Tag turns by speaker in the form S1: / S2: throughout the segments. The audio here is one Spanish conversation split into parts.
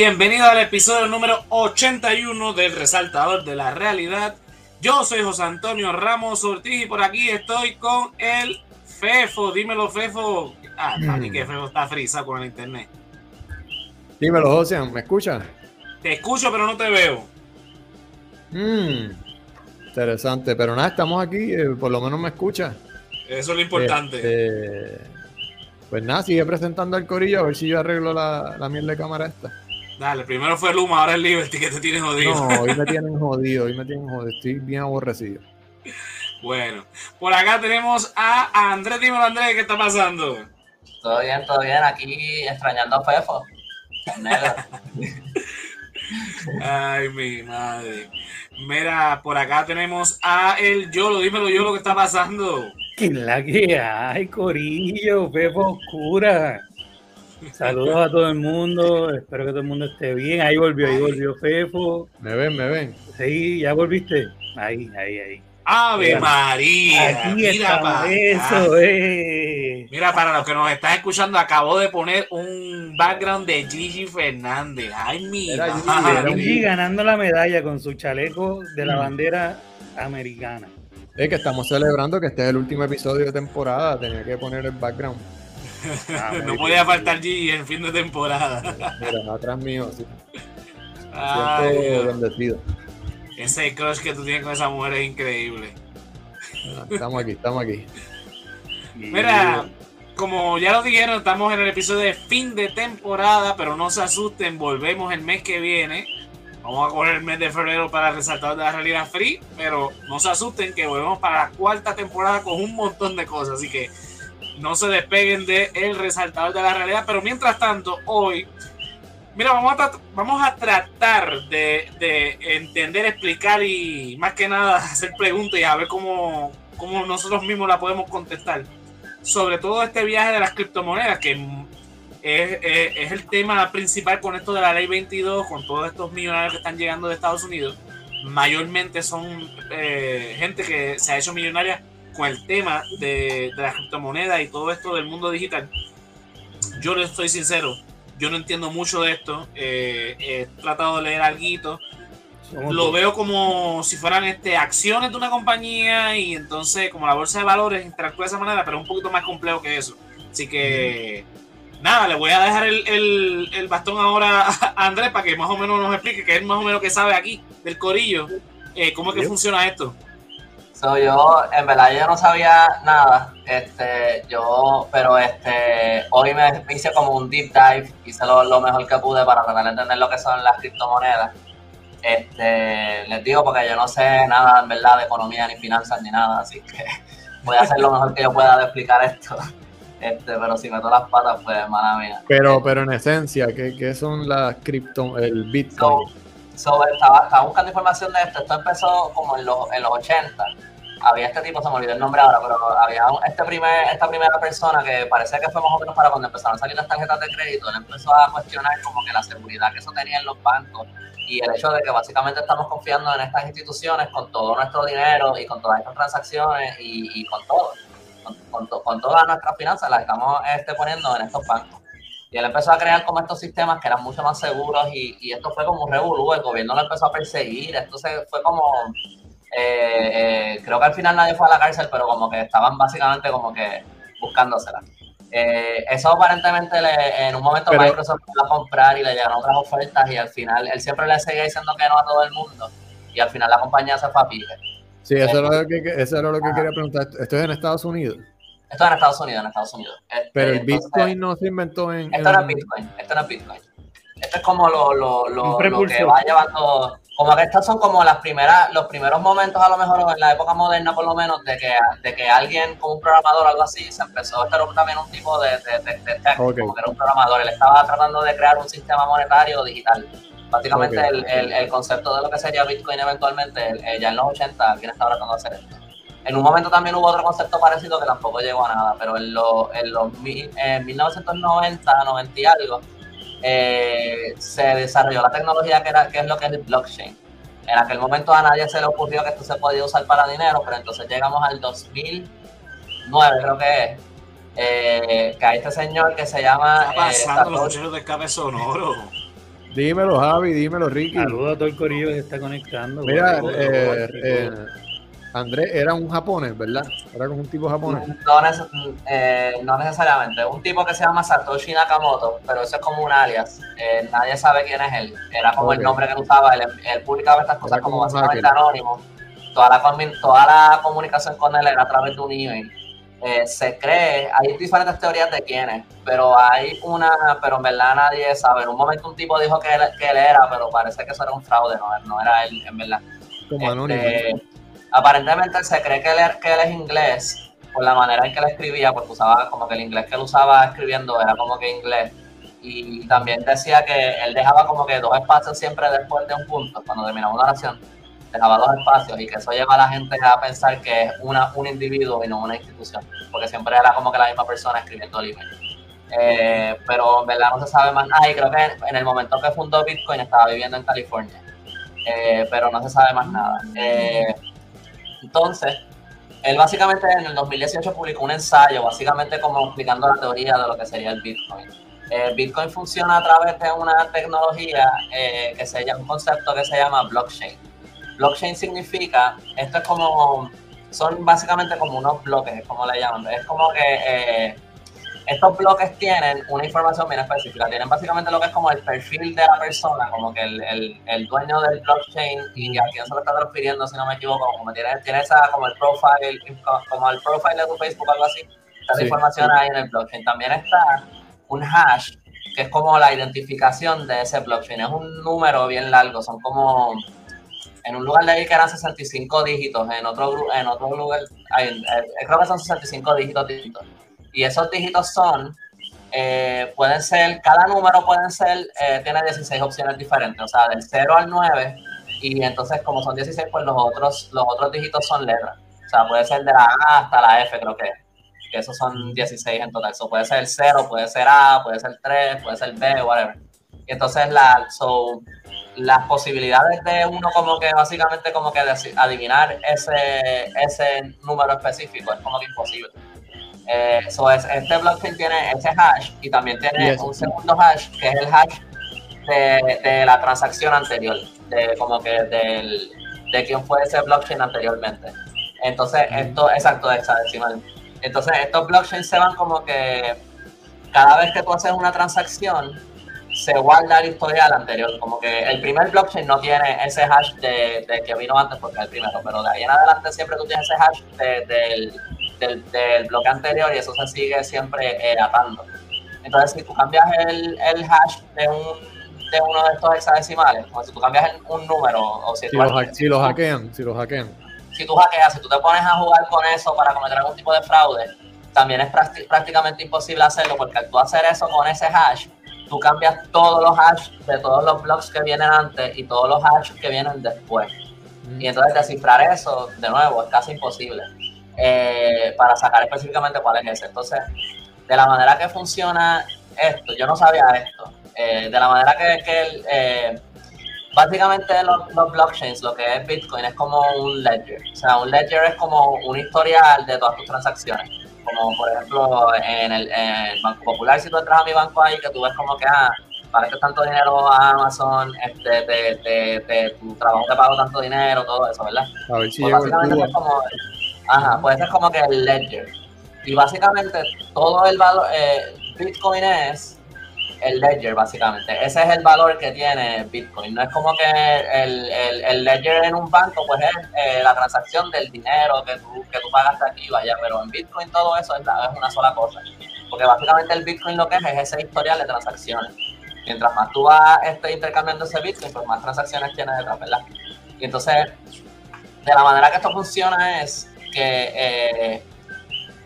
S1: Bienvenido al episodio número 81 del Resaltador de la Realidad. Yo soy José Antonio Ramos Ortiz y por aquí estoy con el Fefo. Dímelo, Fefo. Ah, para mí que Fefo está frisa con el internet.
S2: Dímelo, José, ¿me escuchas?
S1: Te escucho, pero no te veo.
S2: Mmm, interesante, pero nada, estamos aquí, eh, por lo menos me escuchas.
S1: Eso es lo importante.
S2: Este, pues nada, sigue presentando al corillo a ver si yo arreglo la, la miel de cámara esta.
S1: Dale, primero fue Luma, ahora es Liberty que te tiene jodido.
S2: No, hoy me tienen jodido, hoy me tienen jodido, estoy bien aborrecido.
S1: Bueno, por acá tenemos a Andrés. Dímelo, Andrés, ¿qué está pasando?
S3: Todo bien, todo bien, aquí extrañando a Fefo.
S1: Ay, mi madre. Mira, por acá tenemos a el Yolo. Dímelo, Yolo, ¿qué está pasando?
S4: ¿Qué la que hay, Corillo? Fefo Oscura. Saludos a todo el mundo. Espero que todo el mundo esté bien. Ahí volvió, ahí volvió Fefo.
S2: Me ven, me ven.
S4: Sí, ya volviste. Ahí, ahí, ahí.
S1: Ave
S4: Mira,
S1: María.
S4: Aquí
S1: mira
S4: está
S1: para
S4: eso, eh.
S1: Mira, para los que nos están escuchando, acabo de poner un background de Gigi Fernández. Ay, mi
S2: Era Gigi,
S4: Gigi ganando la medalla con su chaleco de la
S2: Mm.
S4: bandera americana.
S2: Es que estamos celebrando que este es el último episodio de temporada, tenía que poner el background.
S4: Ah,
S1: No podía faltar Gigi en fin de temporada.
S2: Mira, atrás mío, sí.
S1: Dios.
S2: bendecido.
S1: Ese crush que tú tienes con esa mujer es increíble.
S2: Ah, Estamos aquí, estamos aquí.
S1: Mira, como ya lo dijeron, estamos en el episodio de fin de temporada, pero no se asusten, volvemos el mes que viene. Vamos a coger el mes de febrero para resaltar de la realidad free, pero no se asusten que volvemos para la cuarta temporada con un montón de cosas, así que no se despeguen de el resaltador de la realidad. Pero mientras tanto, hoy, mira, vamos a, vamos a tratar de, de entender, explicar y más que nada hacer preguntas y a ver cómo, cómo nosotros mismos la podemos contestar sobre todo este viaje de las criptomonedas, que es, es- es el tema principal con esto de la ley 22, con todos estos millonarios que están llegando de Estados Unidos. Mayormente son eh, gente que se ha hecho millonaria con el tema de, de las criptomonedas y todo esto del mundo digital. Yo les estoy sincero, yo no entiendo mucho de esto. eh, he tratado de leer algo lo veo como si fueran este, acciones de una compañía y entonces como la bolsa de valores interactúa de esa manera, pero es un poquito más complejo que eso. Así que nada, le voy a dejar el, el- el bastón ahora a Andrés para que más o menos nos explique, que es más o menos que sabe aquí del corillo, eh, cómo es que funciona esto.
S3: So, yo, en verdad, yo no sabía nada, este, yo, pero este, hoy me hice como un deep dive, hice lo, lo mejor que pude para tratar de entender lo que son las criptomonedas. Este, les digo porque yo no sé nada, en verdad, de economía ni finanzas ni nada, así que voy a hacer lo mejor que yo pueda de explicar esto. Este, pero si meto las patas, pues, mala mía.
S2: Pero, pero en esencia, ¿qué, qué son las cripto, el
S3: So,
S2: Bitcoin?
S3: so, estaba, estaba buscando información de esto. Esto empezó como en los, en los 80. Había este tipo, se me olvidó el nombre ahora, pero había este primer, esta primera persona que parece que fue más o menos para cuando empezaron a salir las tarjetas de crédito. Él empezó a cuestionar como que la seguridad que eso tenía en los bancos y el hecho de que básicamente estamos confiando en estas instituciones con todo nuestro dinero y con todas estas transacciones y, y con todo. Con, con to- con todas nuestras finanzas las estamos este, poniendo en estos bancos. Y él empezó a crear como estos sistemas que eran mucho más seguros y, y esto fue como un revolú, el gobierno lo empezó a perseguir, esto se fue como, eh, eh, creo que al final nadie fue a la cárcel, pero como que estaban básicamente como que buscándosela. Eh, eso aparentemente le- en un momento
S2: Pero-
S3: Microsoft iba a comprar y le llegaron otras ofertas y al final él siempre le seguía diciendo que no a todo el mundo y al final la compañía se fue a pique.
S2: Sí, eso era lo que, eso era lo que quería preguntar. Esto es en Estados Unidos.
S3: Esto es en Estados Unidos, en Estados Unidos. Este,
S2: Pero el
S3: entonces-
S2: Bitcoin no se inventó en.
S3: Esto no es Bitcoin, esto no es Bitcoin. Esto es como lo, lo, lo, lo que va llevando, como que estas son como las primeras, los primeros momentos a lo mejor en la época moderna por lo menos de que, de que alguien como un programador o algo así se empezó, este era también un tipo de, de, de, de tech,
S2: Ok.
S3: como que era un programador, él estaba tratando de crear un sistema monetario digital. Básicamente
S2: Ok.
S3: el, el, el concepto de lo que sería Bitcoin eventualmente, el- ya en los 80 alguien estaba tratando de hacer esto. En un momento también hubo otro concepto parecido que tampoco llegó a nada, pero en, lo- en los en 1990, 90 y algo, eh, se desarrolló la tecnología que, era, que es lo que es el blockchain. En aquel momento a nadie se le ocurrió que esto se podía usar para dinero, pero entonces llegamos al 2009, creo que es, eh, que hay este señor que se llama...
S1: ¿Qué está
S3: eh,
S1: pasando los muchachos de escape sonoro?
S2: Dímelo, Javi, dímelo, Ricky.
S4: Saludos a todo el corillo que se está conectando.
S2: Mira, eh, eh, Andrés era un japonés, ¿verdad? Era como un tipo japonés.
S3: No, eh, no necesariamente. Un tipo que se llama Satoshi Nakamoto, pero eso es como un alias. Eh, nadie sabe quién es él. Era como
S2: Ok.
S3: el nombre que él usaba. Él, él publicaba estas cosas
S2: Era como
S3: como básicamente anónimo. Toda la, toda la comunicación con él era a través de un email. Eh, se cree, hay diferentes teorías de quién es, pero hay una, pero en verdad nadie sabe. En un momento un tipo dijo que él, que él era, pero parece que eso era un fraude, no, no era él, en verdad.
S2: Como anónimo.
S3: Aparentemente se cree que él, que él es inglés por la manera en que él escribía, porque usaba como que el inglés que él usaba escribiendo era como que inglés. Y también decía que él dejaba como que dos espacios siempre después de un punto, cuando terminaba una oración, dejaba dos espacios y que eso lleva a la gente a pensar que es una, un individuo y no una institución, porque siempre era como que la misma persona escribiendo el email. Eh, pero en verdad no se sabe más nada y creo que en el momento que fundó Bitcoin estaba viviendo en California, Eh, pero no se sabe más nada. Eh, entonces, él básicamente en el 2018 publicó un ensayo, básicamente como explicando la teoría de lo que sería el Bitcoin. Eh, Bitcoin funciona a través de una tecnología eh, que se llama, un concepto que se llama blockchain. Blockchain significa, esto es como, son básicamente como unos bloques, es como le llaman, es como que eh, estos bloques tienen una información bien específica, tienen básicamente lo que es como el perfil de la persona, como que el, el, el dueño del blockchain y a quién se lo está transfiriendo, si no me equivoco, como tiene, tiene esa, como el profile, como el profile de tu Facebook, algo así, está la
S2: Sí,
S3: información ahí en el blockchain. También está un hash, que es como la identificación de ese blockchain, es un número bien largo, son como en un lugar de ahí que eran 65 dígitos, en otro, en otro lugar, eh, creo que son 65 dígitos distintos. Y esos dígitos son, eh, pueden ser, cada número pueden ser, eh, tiene 16 opciones diferentes, o sea, del 0 al 9, y entonces como son 16, pues los otros, los otros dígitos son letras. O sea, puede ser de la A hasta la F, creo que, que esos son 16 en total. So, puede ser 0, puede ser A, puede ser 3, puede ser B, whatever. Y entonces la, so, las posibilidades de uno como que básicamente como que adivinar ese, ese número específico es como que imposible. Eh, so es, este blockchain tiene ese hash y también tiene
S2: Yes.
S3: un segundo hash que es el hash de, de la transacción anterior, de como que del, de quién fue ese blockchain anteriormente. Entonces, esto, exacto, de hexadecimal. Entonces, estos blockchains se van como que cada vez que tú haces una transacción, se guarda el historial anterior. Como que el primer blockchain no tiene ese hash de, de que vino antes porque es el primero, pero de ahí en adelante siempre tú tienes ese hash de- del, del, del bloque anterior y eso se sigue siempre eh, atando. Entonces, si tú cambias el, el hash de, un, de uno de estos hexadecimales, como si tú cambias el- un número o si
S2: Si
S3: tú
S2: lo, si lo hackean, si lo hackean.
S3: si tú hackeas, si tú te pones a jugar con eso para cometer algún tipo de fraude, también es prácti- prácticamente imposible hacerlo porque al tú hacer eso con ese hash, tú cambias todos los hash de todos los blocks que vienen antes y todos los hash que vienen después. Y entonces descifrar eso, de nuevo, es casi imposible eh, para sacar específicamente cuál es ese. Entonces, de la manera que funciona esto, yo no sabía esto, eh, de la manera que, que el, eh, básicamente los, los blockchains, lo que es Bitcoin, es como un ledger. O sea, un ledger es como un historial de todas tus transacciones. Como por ejemplo en el, en el Banco Popular, si tú entras a mi banco ahí, que tú ves como que, ah, para que tanto dinero a Amazon, este, de, de, de tu trabajo te pago tanto dinero, todo eso, ¿verdad?
S2: A ver si
S3: Pues básicamente es como, ajá, pues es como que el ledger. Y básicamente todo el valor, eh, Bitcoin es el ledger, básicamente. Ese es el valor que tiene Bitcoin. No es como que el, el, el ledger en un banco, pues es eh, la transacción del dinero que tú, que tú pagaste aquí, vaya, pero en Bitcoin todo eso es, la- es una sola cosa. Porque básicamente el Bitcoin lo que es es ese historial de transacciones. Mientras más tú vas este, intercambiando ese Bitcoin, pues más transacciones tienes detrás, ¿verdad? Y entonces, de la manera que esto funciona es que eh,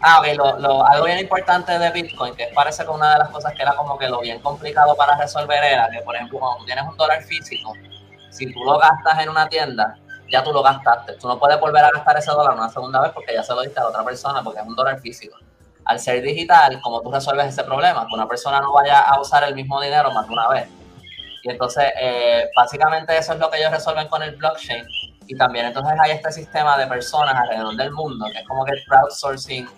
S3: Ah, lo, lo- algo bien importante de Bitcoin, que parece que una de las cosas que era como que lo bien complicado para resolver era que, por ejemplo, cuando tú tienes un dólar físico, si tú lo gastas en una tienda, ya tú lo gastaste. Tú no puedes volver a gastar ese dólar una segunda vez porque ya se lo diste a otra persona porque es un dólar físico. Al ser digital, como tú resuelves ese problema, que una persona no vaya a usar el mismo dinero más de una vez. Y entonces, eh, básicamente eso es lo que ellos resuelven con el blockchain. Y también entonces hay este sistema de personas alrededor del mundo, que es como que el crowdsourcing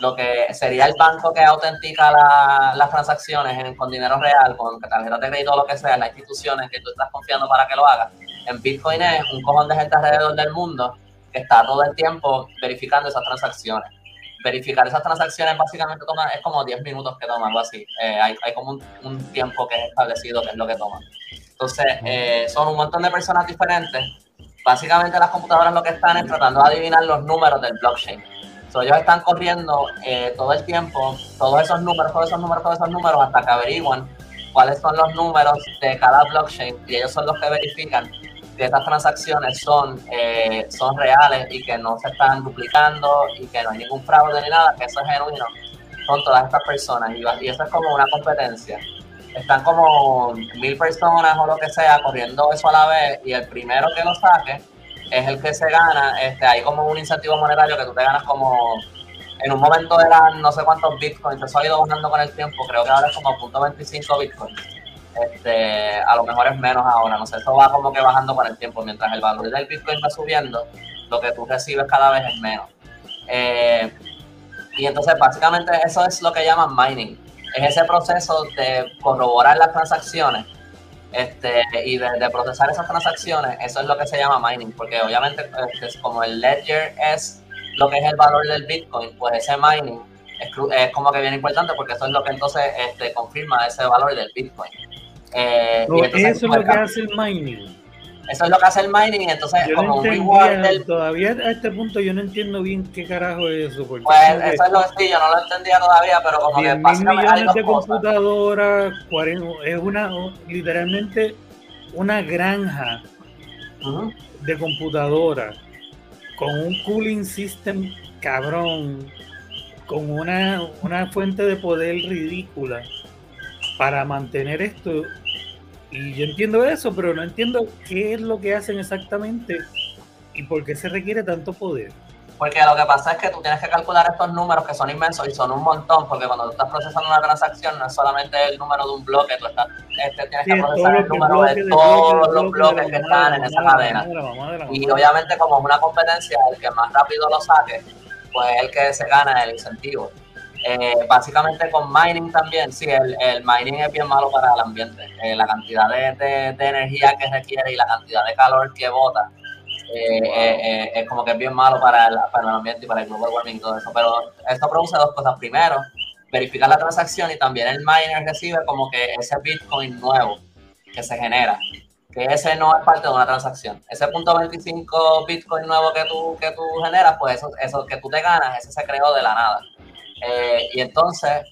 S3: lo que sería el banco que autentica la, las transacciones con dinero real, con tarjetas de crédito o lo que sea, las instituciones que tú estás confiando para que lo hagas. En Bitcoin es un cojón de gente alrededor del mundo que está todo el tiempo verificando esas transacciones. Verificar esas transacciones básicamente toma, es como 10 minutos que toma, algo así. Eh, hay, hay, como un, un, tiempo que es establecido que es lo que toma. Entonces, eh, son un montón de personas diferentes. Básicamente las computadoras lo que están es tratando de adivinar los números del blockchain ellos están corriendo eh, todo el tiempo, todos esos números, todos esos números, todos esos números, hasta que averiguan cuáles son los números de cada blockchain y ellos son los que verifican que estas transacciones son, eh, son reales y que no se están duplicando y que no hay ningún fraude ni nada, que eso es genuino. Son todas estas personas y eso es como una competencia. Están como mil personas o lo que sea corriendo eso a la vez y el primero que lo saque es el que se gana, este, hay como un incentivo monetario que tú te ganas como, en un momento eran no sé cuántos bitcoins, eso ha ido bajando con el tiempo, creo que ahora es como .25 bitcoins. Este, a lo mejor es menos ahora, no sé, eso va como que bajando con el tiempo, mientras el valor del bitcoin va subiendo, lo que tú recibes cada vez es menos. Eh, y entonces básicamente eso es lo que llaman mining, es ese proceso de corroborar las transacciones este, y de, procesar esas transacciones, eso es lo que se llama mining, porque obviamente este, como el ledger es lo que es el valor del Bitcoin, pues ese mining es, como que bien importante porque eso es lo que entonces este, confirma ese valor del Bitcoin.
S4: Eh, eso es lo que hace el mining.
S3: Eso es lo que hace el mining entonces como un reward del...
S4: Todavía a este punto yo no entiendo bien qué carajo es eso.
S3: Porque pues eso es lo que yo no lo entendía todavía, pero como que básicamente
S4: millones de computadoras, es una, literalmente una granja de computadoras con un cooling system cabrón, con una, una fuente de poder ridícula para mantener esto y yo entiendo eso, pero no entiendo qué es lo que hacen exactamente y por qué se requiere tanto poder.
S3: Porque lo que pasa es que tú tienes que calcular estos números que son inmensos y son un montón, porque cuando tú estás procesando una transacción no es solamente el número de un bloque, tú estás, este, tienes que procesar el número de todos los bloques que están en esa cadena. Y obviamente como es una competencia, el que más rápido lo saque, pues es el que se gana el incentivo. Eh, básicamente con mining también, sí, el, el, mining es bien malo para el ambiente. Eh, la cantidad de, de, energía que requiere y la cantidad de calor que bota eh, es como que es bien malo para el, para el ambiente y para el global warming y todo eso. Pero esto produce dos cosas. Primero, verificar la transacción y también el miner recibe como que ese Bitcoin nuevo que se genera. Que ese no es parte de una transacción. Ese punto 25 Bitcoin nuevo que tú, que tú generas, pues eso, eso que tú te ganas, ese se creó de la nada. Eh, y entonces,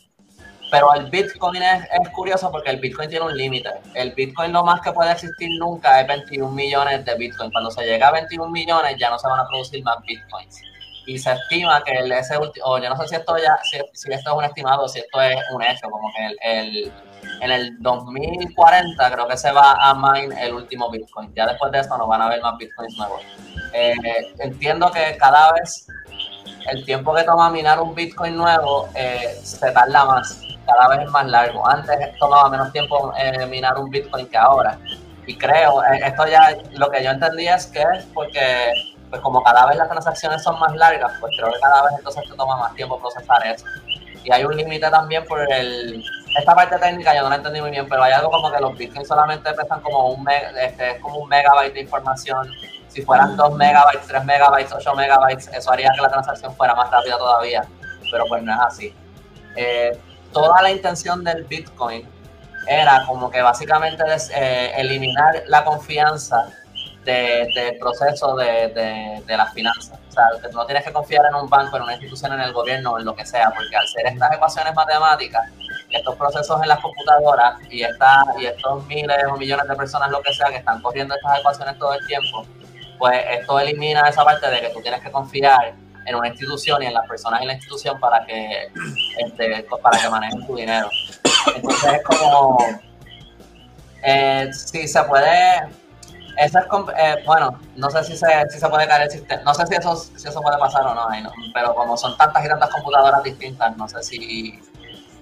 S3: pero el Bitcoin es, es, curioso porque el Bitcoin tiene un límite. El Bitcoin lo más que puede existir nunca es 21 millones de Bitcoin. Cuando se llega a 21 millones ya no se van a producir más Bitcoins. Y se estima que el, ese último, o yo no sé si esto ya, si, si, esto es un estimado, si esto es un hecho, como que el, el, en el 2040 creo que se va a mine el último Bitcoin. Ya después de eso no van a haber más Bitcoins nuevos. Eh, entiendo que cada vez el tiempo que toma minar un Bitcoin nuevo eh, se tarda más, cada vez es más largo. Antes tomaba menos tiempo eh, minar un Bitcoin que ahora. Y creo, eh, esto ya lo que yo entendí es que es porque, pues como cada vez las transacciones son más largas, pues creo que cada vez entonces te toma más tiempo procesar eso. Y hay un límite también por el... Esta parte técnica yo no la entendí muy bien, pero hay algo como que los bitcoins solamente pesan como un, este, como un megabyte de información si fueran 2 megabytes, 3 megabytes, 8 megabytes, eso haría que la transacción fuera más rápida todavía, pero pues no es así. Eh, toda la intención del Bitcoin era como que básicamente eh, eliminar la confianza del proceso de, de, de, las finanzas. O sea, que tú no tienes que confiar en un banco, en una institución, en el gobierno, en lo que sea, porque al ser estas ecuaciones matemáticas, estos procesos en las computadoras y, esta, y estos miles o millones de personas, lo que sea, que están corriendo estas ecuaciones todo el tiempo, pues esto elimina esa parte de que tú tienes que confiar en una institución y en las personas en la institución para que, este, para que manejen tu dinero. Entonces es como, eh, si se puede, eso es, eh, bueno, no sé si se, si se puede caer el sistema, no sé si eso, si eso puede pasar o no, pero como son tantas y tantas computadoras distintas, no sé si,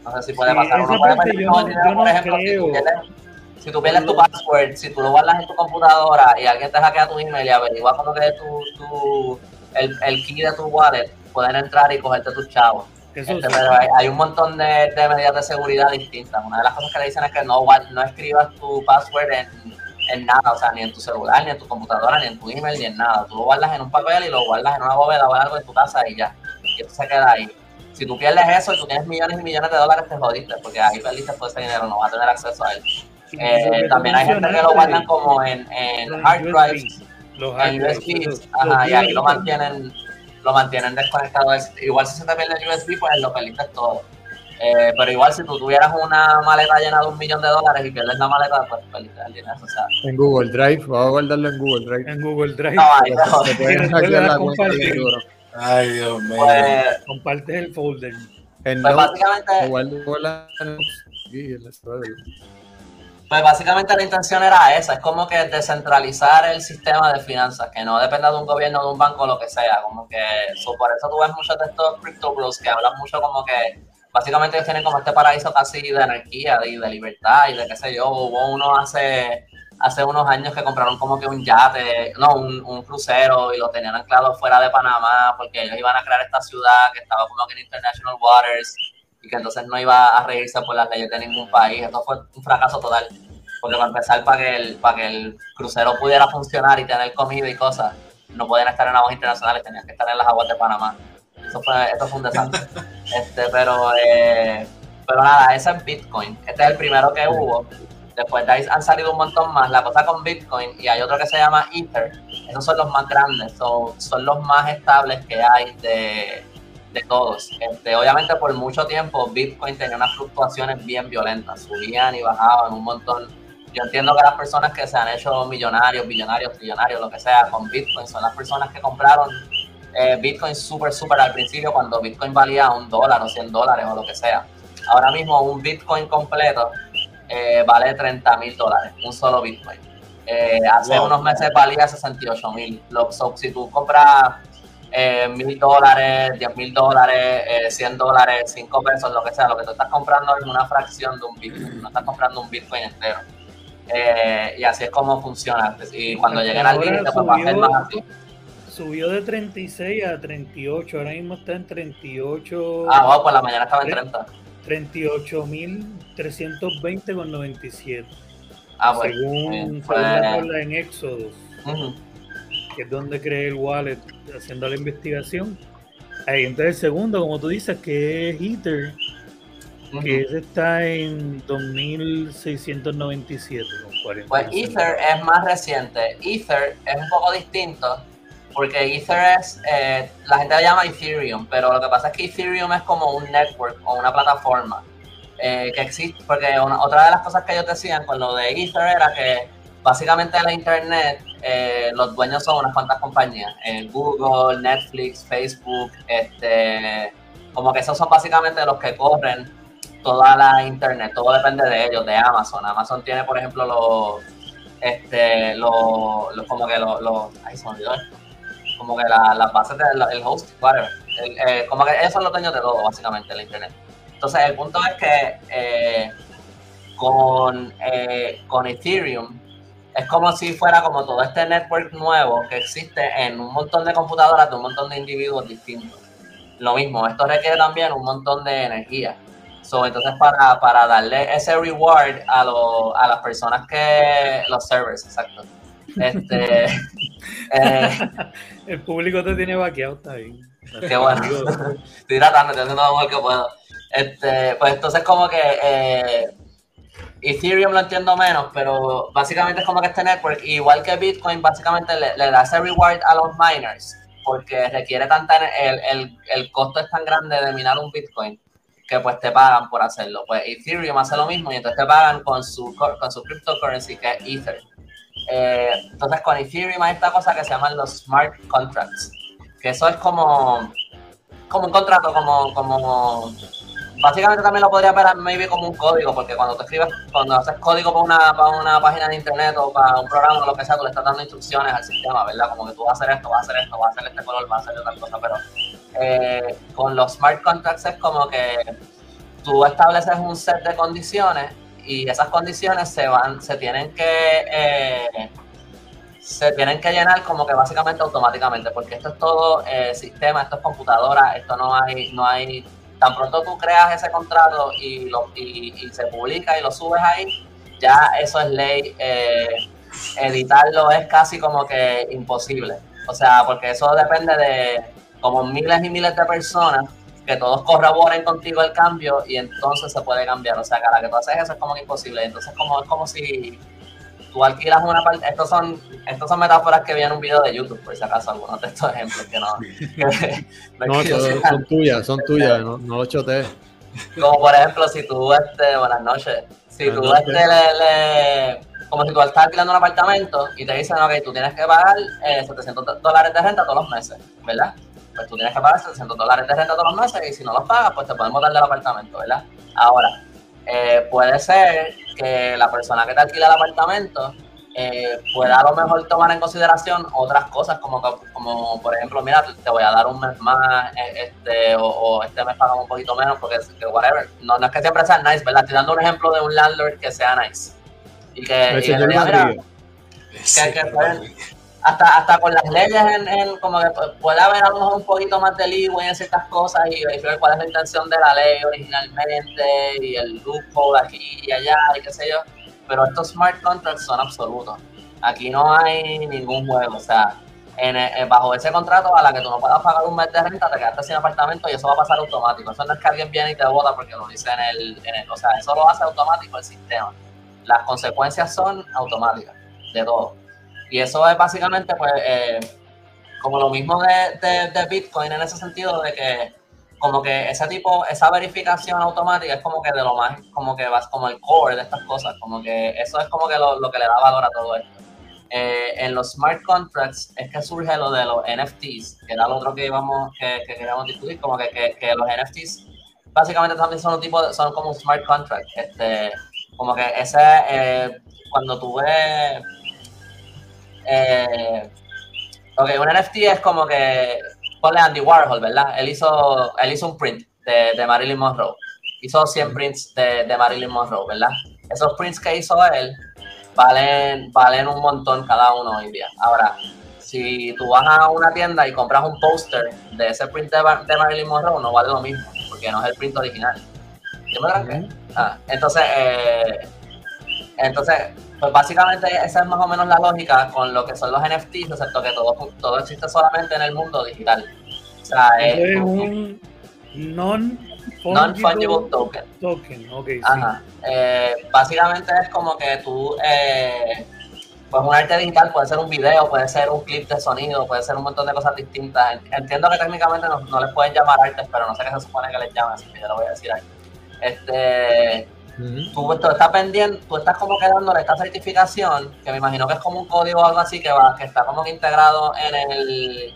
S3: no sé si puede pasar. Uno puede dinero, por ejemplo, si tú pierdes tu password, si tú lo guardas en tu computadora y alguien te hackea tu email y averigua cómo que tu, tu, el, el key de tu wallet, pueden entrar y cogerte tus chavos. Este, pero hay, un montón de, medidas de seguridad distintas. Una de las cosas que le dicen es que no, no escribas tu password en, en nada, o sea, ni en tu celular, ni en tu computadora, ni en tu email, ni en nada. Tú lo guardas en un papel y lo guardas en una bóveda o algo de tu casa y ya. Y eso se queda ahí. Si tú pierdes eso y tú tienes millones y millones de dólares, te jodiste, porque ahí perdiste todo ese dinero, no vas a tener acceso a él. Eh, también hay gente que lo guardan como en, en hard drives, en USBs, ajá, y ahí lo mantienen lo mantienen desconectado. Igual si se te pierde el USB, pues lo perdiste todo. Eh, pero igual si tú tuvieras una maleta llena de un millón de dólares y pierdes la maleta, pues perdiste el dinero. O sea,
S2: en Google Drive, vamos a guardarlo en Google Drive.
S4: En Google Drive.
S3: No, ahí
S1: no. Ay, Dios mío.
S4: Pues, compartes el folder.
S3: En pues básicamente. Pues básicamente la intención era esa, es como que descentralizar el sistema de finanzas, que no dependa de un gobierno, de un banco, lo que sea, como que por eso tú ves muchos de estos crypto bros que hablan mucho como que básicamente ellos tienen como este paraíso casi de anarquía de, libertad y de qué sé yo, hubo uno hace hace unos años que compraron como que un yate, no, un, un, crucero y lo tenían anclado fuera de Panamá porque ellos iban a crear esta ciudad que estaba como que en International Waters y que entonces no iba a reírse por las leyes de ningún país. Esto fue un fracaso total. Porque para empezar, para que el, para que el crucero pudiera funcionar y tener comida y cosas, no podían estar en aguas internacionales, tenían que estar en las aguas de Panamá. Eso fue, esto fue un desastre. este, pero, eh, pero nada, ese es Bitcoin. Este es el primero que hubo. Después de ahí han salido un montón más. La cosa con Bitcoin y hay otro que se llama Ether. Esos son los más grandes, son, son los más estables que hay de, de todos. Este, obviamente por mucho tiempo Bitcoin tenía unas fluctuaciones bien violentas, subían y bajaban un montón. Yo entiendo que las personas que se han hecho millonarios, billonarios, trillonarios, lo que sea, con Bitcoin, son las personas que compraron eh, Bitcoin súper, súper al principio cuando Bitcoin valía un dólar o 100 dólares o lo que sea. Ahora mismo un Bitcoin completo eh, vale 30 mil dólares, un solo Bitcoin. Eh, hace unos meses valía 68 mil. Si tú compras mil dólares, diez mil dólares, eh, cien dólares, cinco pesos, lo que sea, lo que tú estás comprando es una fracción de un Bitcoin, no estás comprando un Bitcoin entero. Eh, y así es como funciona. Y cuando lleguen al límite, pues va a ser más así.
S4: Subió de 36 a 38, ahora mismo está en 38.
S3: Ah, bueno, pues la mañana estaba en 30.
S4: 38.320 con 97.
S3: Ah, bueno.
S4: Según, pues, según en Éxodos que es donde cree el wallet haciendo la investigación. Ahí entonces el segundo, como tú dices, que es Ether, que ese está en 2697.
S3: Pues Ether es más reciente. Ether es un poco distinto porque Ether es, eh, la gente le llama Ethereum, pero lo que pasa es que Ethereum es como un network o una plataforma eh, que existe, porque otra de las cosas que ellos decían con lo de Ether era que básicamente la Internet eh, los dueños son unas cuantas compañías, eh, Google, Netflix, Facebook, este, como que esos son básicamente los que corren toda la internet, todo depende de ellos, de Amazon. Amazon tiene, por ejemplo, los, este, los, como que los, los ahí se olvidó como que las la bases del host, whatever. Eh, como que ellos son los dueños de todo, básicamente, la internet. Entonces, el punto es que con, con Ethereum, es como si fuera como todo este network nuevo que existe en un montón de computadoras de un montón de individuos distintos. Lo mismo, esto requiere también un montón de energía. So, entonces, para, para darle ese reward a, lo, a las personas que. los servers, exacto. Este,
S4: eh, el público te tiene vaqueado, está bien.
S3: Qué bueno. estoy tratando, estoy haciendo lo mejor que puedo. Este, pues entonces, como que. Eh, Ethereum lo entiendo menos, pero básicamente es como que este network, igual que Bitcoin, básicamente le, da ese reward a los miners, porque requiere tanta, el, el, el, costo es tan grande de minar un Bitcoin que pues te pagan por hacerlo. Pues Ethereum hace lo mismo y entonces te pagan con su, con su cryptocurrency que es Ether. Eh, entonces con Ethereum hay esta cosa que se llaman los smart contracts, que eso es como, como un contrato, como, como básicamente también lo podría ver maybe como un código, porque cuando tú escribes, cuando haces código para una, para una página de internet o para un programa o lo que sea, tú le estás dando instrucciones al sistema, ¿verdad? Como que tú vas a hacer esto, vas a hacer esto, vas a hacer este color, vas a hacer otra cosa, pero eh, con los smart contracts es como que tú estableces un set de condiciones y esas condiciones se van, se tienen que eh, se tienen que llenar como que básicamente automáticamente, porque esto es todo eh, sistema, esto es computadora, esto no hay, no hay tan pronto tú creas ese contrato y, lo, y, se publica y lo subes ahí, ya eso es ley. Eh, editarlo es casi como que imposible. O sea, porque eso depende de como miles y miles de personas que todos corroboren contigo el cambio y entonces se puede cambiar. O sea, cada que tú haces eso es como imposible. Entonces como, es como si tú alquilas una parte. Estos son, estos son metáforas que vi en un video de YouTube, por si acaso, algunos de estos ejemplos que no.
S2: no, son, tuyas, son tuyas, no, no lo chotees.
S3: Como por ejemplo, si tú, este, buenas noches, si tú este, le, como si tú estás alquilando un apartamento y te dicen, ok, tú tienes que pagar 700 eh, dólares de renta todos los meses, ¿verdad? Pues tú tienes que pagar 700 dólares de renta todos los meses y si no los pagas, pues te podemos dar del apartamento, ¿verdad? Ahora, eh, puede ser que la persona que te alquila el apartamento eh, pueda a lo mejor tomar en consideración otras cosas, como, como por ejemplo, mira, te voy a dar un mes más, eh, este, o, este mes pagamos un poquito menos, porque que whatever. No, no es que siempre sea nice, ¿verdad? Estoy dando un ejemplo de un landlord que sea nice. Y que, y que, mira, que, que pueden, hasta, hasta con las leyes, en, como que puede haber a lo mejor un poquito más de leeway en ciertas cosas y verificar cuál es la intención de la ley originalmente y el loophole aquí y allá y qué sé yo. Pero estos smart contracts son absolutos. Aquí no hay ningún juego. O sea, en, bajo ese contrato a la que tú no puedas pagar un mes de renta, te quedaste sin apartamento y eso va a pasar automático. Eso no es que alguien viene y te vota porque lo dice en en el. O sea, eso lo hace automático el sistema. Las consecuencias son automáticas de todo. Y eso es básicamente, pues, eh, como lo mismo de, de, Bitcoin en ese sentido de que como que ese tipo, esa verificación automática es como que de lo más, como que vas como el core de estas cosas, como que eso es como que lo, lo que le da valor a todo esto. Eh, en los smart contracts es que surge lo de los NFTs, que era lo otro que íbamos, que, que queríamos discutir, como que, que, los NFTs básicamente también son un tipo de, son como un smart contract, este, como que ese, eh, cuando tú eh, ok, un NFT es como que, ponle Andy Warhol, ¿verdad? Él hizo, él hizo un print de, Marilyn Monroe. Hizo 100 prints de, Marilyn Monroe, ¿verdad? Esos prints que hizo él valen, valen un montón cada uno hoy día. Ahora, si tú vas a una tienda y compras un póster de ese print de, Marilyn Monroe, no vale lo mismo, porque no es el print original. ¿Yo me ah, entonces, eh, entonces, pues básicamente esa es más o menos la lógica con lo que son los NFTs, excepto que todo, todo existe solamente en el mundo digital. O sea,
S4: es, un non-fungible token. Token, ok.
S3: Ajá. Eh, básicamente es como que tú, eh, pues un arte digital puede ser un video, puede ser un clip de sonido, puede ser un montón de cosas distintas. Entiendo que técnicamente no, no les pueden llamar artes, pero no sé qué se supone que les llaman, así que yo lo voy a decir ahí. Este tú, estás pendiente, tú estás como que dándole esta certificación, que me imagino que es como un código o algo así que va, que está como que integrado en el,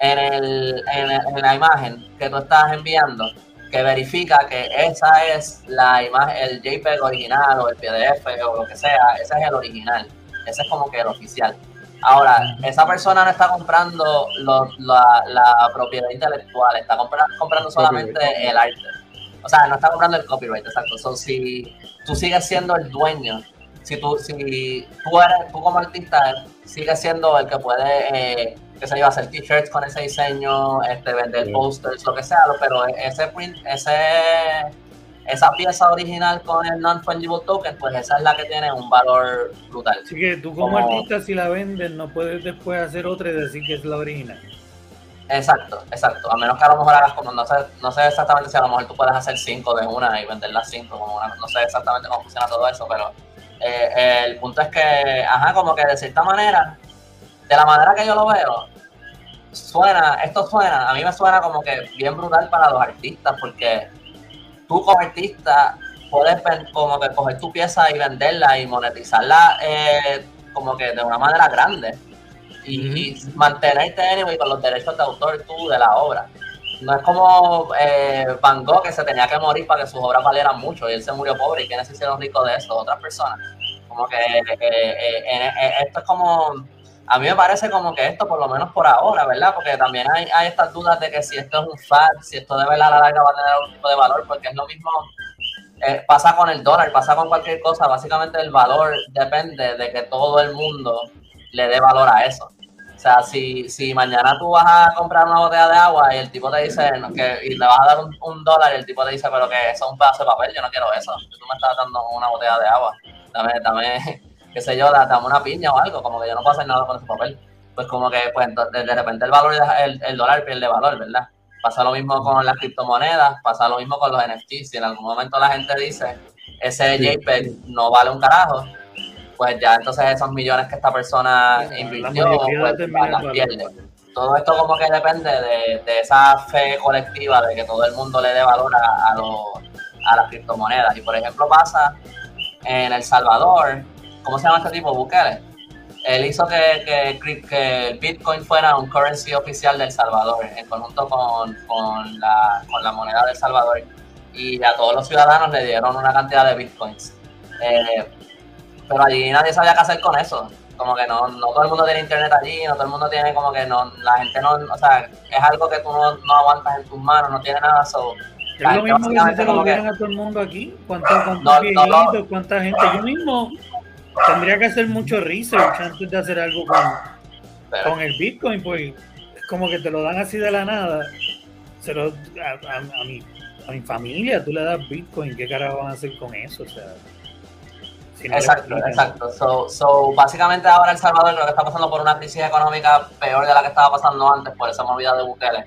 S3: en el, en, la imagen que tú estás enviando, que verifica que esa es la imagen, el JPEG original o el PDF o lo que sea, ese es el original, ese es como que el oficial. Ahora, esa persona no está comprando la, la, propiedad intelectual, está comprando, comprando solamente el arte. O sea, no está comprando el copyright, exacto. So, si tú sigues siendo el dueño, si tú, si tú eres, tú como artista, sigues siendo el que puede, eh, que se iba a hacer t-shirts con ese diseño, este, vender posters, lo que sea, pero ese print, ese esa pieza original con el non-fungible token, pues esa es la que tiene un valor brutal.
S4: Así que tú como, como, artista, si la vendes, no puedes después hacer otra y decir que es la original.
S3: Exacto, exacto. A menos que a lo mejor hagas como, no sé, no sé exactamente si a lo mejor tú puedes hacer cinco de una y vender las cinco como una, no sé exactamente cómo funciona todo eso, pero eh, el punto es que, ajá, como que de cierta manera, de la manera que yo lo veo, suena, esto suena, a mí me suena como que bien brutal para los artistas, porque tú como artista puedes como que coger tu pieza y venderla y monetizarla eh, como que de una manera grande y, mantenerte anyway con los derechos de autor tú de la obra. No es como eh, Van Gogh que se tenía que morir para que sus obras valieran mucho y él se murió pobre y quienes se hicieron ricos de eso, otras personas. Como que eh, eh, esto es como, a mí me parece como que esto por lo menos por ahora, ¿verdad? Porque también hay, hay estas dudas de que si esto es un fact, si esto de verdad a la larga va a tener algún tipo de valor, porque es lo mismo pasa con el dólar, pasa con cualquier cosa. Básicamente el valor depende de que todo el mundo le dé valor a eso. O sea, si, si mañana tú vas a comprar una botella de agua y el tipo te dice que y le vas a dar un, dólar y el tipo te dice, pero que eso es un pedazo de papel, yo no quiero eso. Tú me estás dando una botella de agua. Dame, dame, qué sé yo, dame una piña o algo, como que yo no puedo hacer nada con ese papel. Pues como que pues de repente el valor, el, el dólar pierde valor, ¿verdad? Pasa lo mismo con las criptomonedas, pasa lo mismo con los NFTs. Si en algún momento la gente dice, ese JPEG no vale un carajo, pues ya entonces esos millones que esta persona invirtió, pues las pierde. Todo esto como que depende de, de, esa fe colectiva de que todo el mundo le dé valor a, a, las criptomonedas. Y por ejemplo pasa en El Salvador, ¿cómo se llama este tipo? Bukele. Él hizo que, que, que, el Bitcoin fuera un currency oficial del Salvador, en conjunto con, con, la, con la moneda del Salvador. Y a todos los ciudadanos le dieron una cantidad de Bitcoins. Eh, pero allí nadie sabía qué hacer con eso. Como que no, no todo el mundo tiene internet allí, no todo el mundo tiene como que no, la gente no, o sea, es algo que tú no, no aguantas en tus manos, no tiene nada. So,
S4: es lo mismo que se lo dieran a todo el mundo aquí. ¿Cuántos, cuántos cuánta gente? Yo mismo tendría que hacer mucho research antes de hacer algo con, con el Bitcoin, pues es como que te lo dan así de la nada. Se lo, a, a, mi, a mi familia tú le das Bitcoin, ¿qué carajo van a hacer con eso? O sea
S3: exacto, exacto. So, so, básicamente ahora El Salvador lo que está pasando por una crisis económica peor de la que estaba pasando antes por esa movida de Bukele.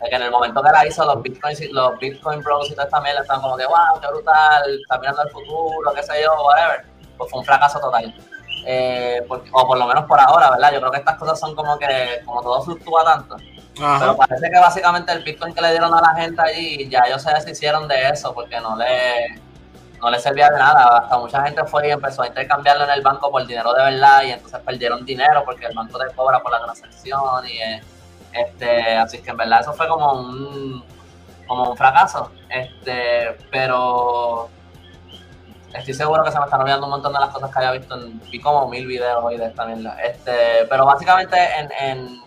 S3: De que en el momento que la hizo, los Bitcoin, los Bitcoin Bros y están como de wow, qué brutal, está mirando el futuro, qué sé yo, whatever. Pues fue un fracaso total. Eh, o por lo menos por ahora, ¿verdad? Yo creo que estas cosas son como que, como todo fluctúa tanto. Pero parece que básicamente el Bitcoin que le dieron a la gente allí, ya ellos se deshicieron de eso porque no le no le servía de nada. Hasta mucha gente fue y empezó a intercambiarlo en el banco por dinero de verdad y entonces perdieron dinero porque el banco te cobra por la transacción y este, así que en verdad eso fue como un como un fracaso. Este, pero estoy seguro que se me están olvidando un montón de las cosas que había visto. En, como mil videos hoy de esta mierda. Este, pero básicamente en, en,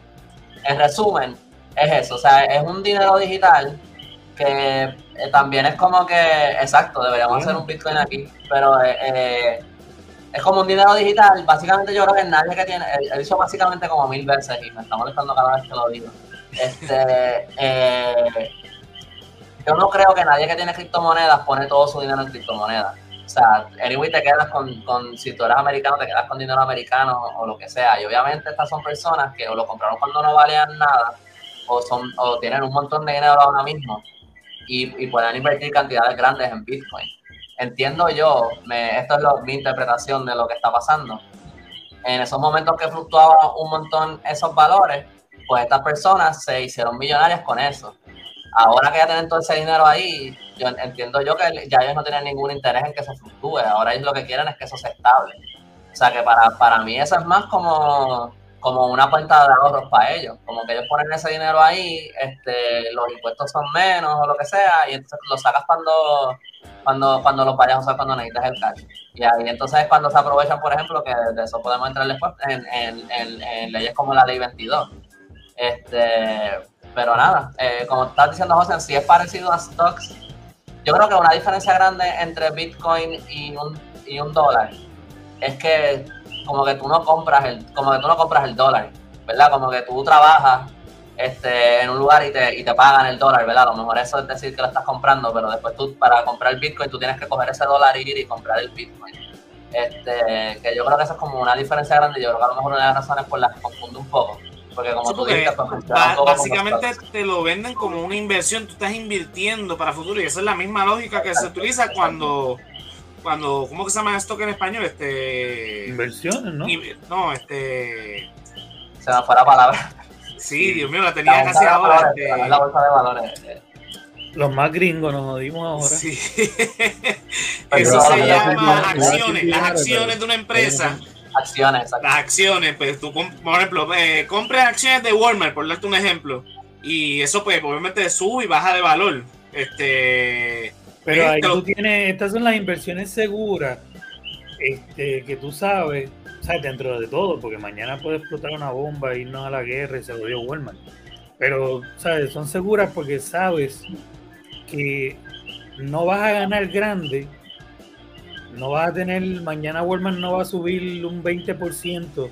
S3: en resumen, es eso. O sea, es un dinero digital que eh, también es como que, exacto, deberíamos hacer un Bitcoin aquí, pero eh, eh, es como un dinero digital. Básicamente yo creo que nadie que tiene, he, dicho básicamente como mil veces y me está molestando cada vez que lo digo. Este, yo no creo que nadie que tiene criptomonedas pone todo su dinero en criptomonedas. O sea, anyway te quedas con, con, si tú eres americano, te quedas con dinero americano o lo que sea. Y obviamente estas son personas que o lo compraron cuando no valían nada o, son, o tienen un montón de dinero ahora mismo y, y puedan invertir cantidades grandes en Bitcoin. Entiendo yo, me, esto es mi interpretación de lo que está pasando. En esos momentos que fluctuaban un montón esos valores, pues estas personas se hicieron millonarias con eso. Ahora que ya tienen todo ese dinero ahí, yo entiendo yo que ya ellos no tienen ningún interés en que eso fluctúe. Ahora ellos lo que quieren es que eso se estable. O sea que para, para mí eso es más como como una cuenta de ahorros para ellos. Como que ellos ponen ese dinero ahí, este, los impuestos son menos o lo que sea, y entonces lo sacas cuando, cuando, cuando los vayas a usar cuando necesitas el cash. Y ahí entonces es cuando se aprovechan, por ejemplo, que de eso podemos entrar después en, en, leyes como la ley 22. Este, pero nada, eh, como estás diciendo, José, si es parecido a stocks, yo creo que una diferencia grande entre Bitcoin y un, y un dólar es que como que tú no compras el, como que tú no compras el dólar, ¿verdad? Como que tú trabajas este, en un lugar y te, y te pagan el dólar, ¿verdad? A lo mejor eso es decir que lo estás comprando, pero después tú para comprar el Bitcoin tú tienes que coger ese dólar y ir y comprar el Bitcoin. Este, que yo creo que eso es como una diferencia grande, yo creo que a lo mejor una de las razones por las que confunde un poco. Porque como tú dices, pues,
S1: básicamente te lo venden como una inversión, tú estás invirtiendo para futuro y esa es la misma lógica que se utiliza cuando cuando, ¿cómo que se llama esto que en español? Este.
S4: Inversiones, ¿no?
S1: no, este.
S3: Se me fue la palabra.
S1: Sí, Dios mío, la tenía casi ahora.
S3: Este... La bolsa de valores.
S4: Los más gringos nos jodimos ahora.
S1: Sí. Eso se llama acciones. Las acciones de una empresa.
S3: Acciones, exacto.
S1: Las acciones, pues tú, por ejemplo, eh, compras acciones de Walmart, por darte un ejemplo. Y eso, pues, obviamente sube y baja de valor. Este
S4: pero ahí tú tienes, estas son las inversiones seguras, este, que tú sabes, sabes, dentro de todo, porque mañana puede explotar una bomba, irnos a la guerra y se lo dio Walmart. Pero, sabes, son seguras porque sabes que no vas a ganar grande, no vas a tener, mañana Walmart no va a subir un 20%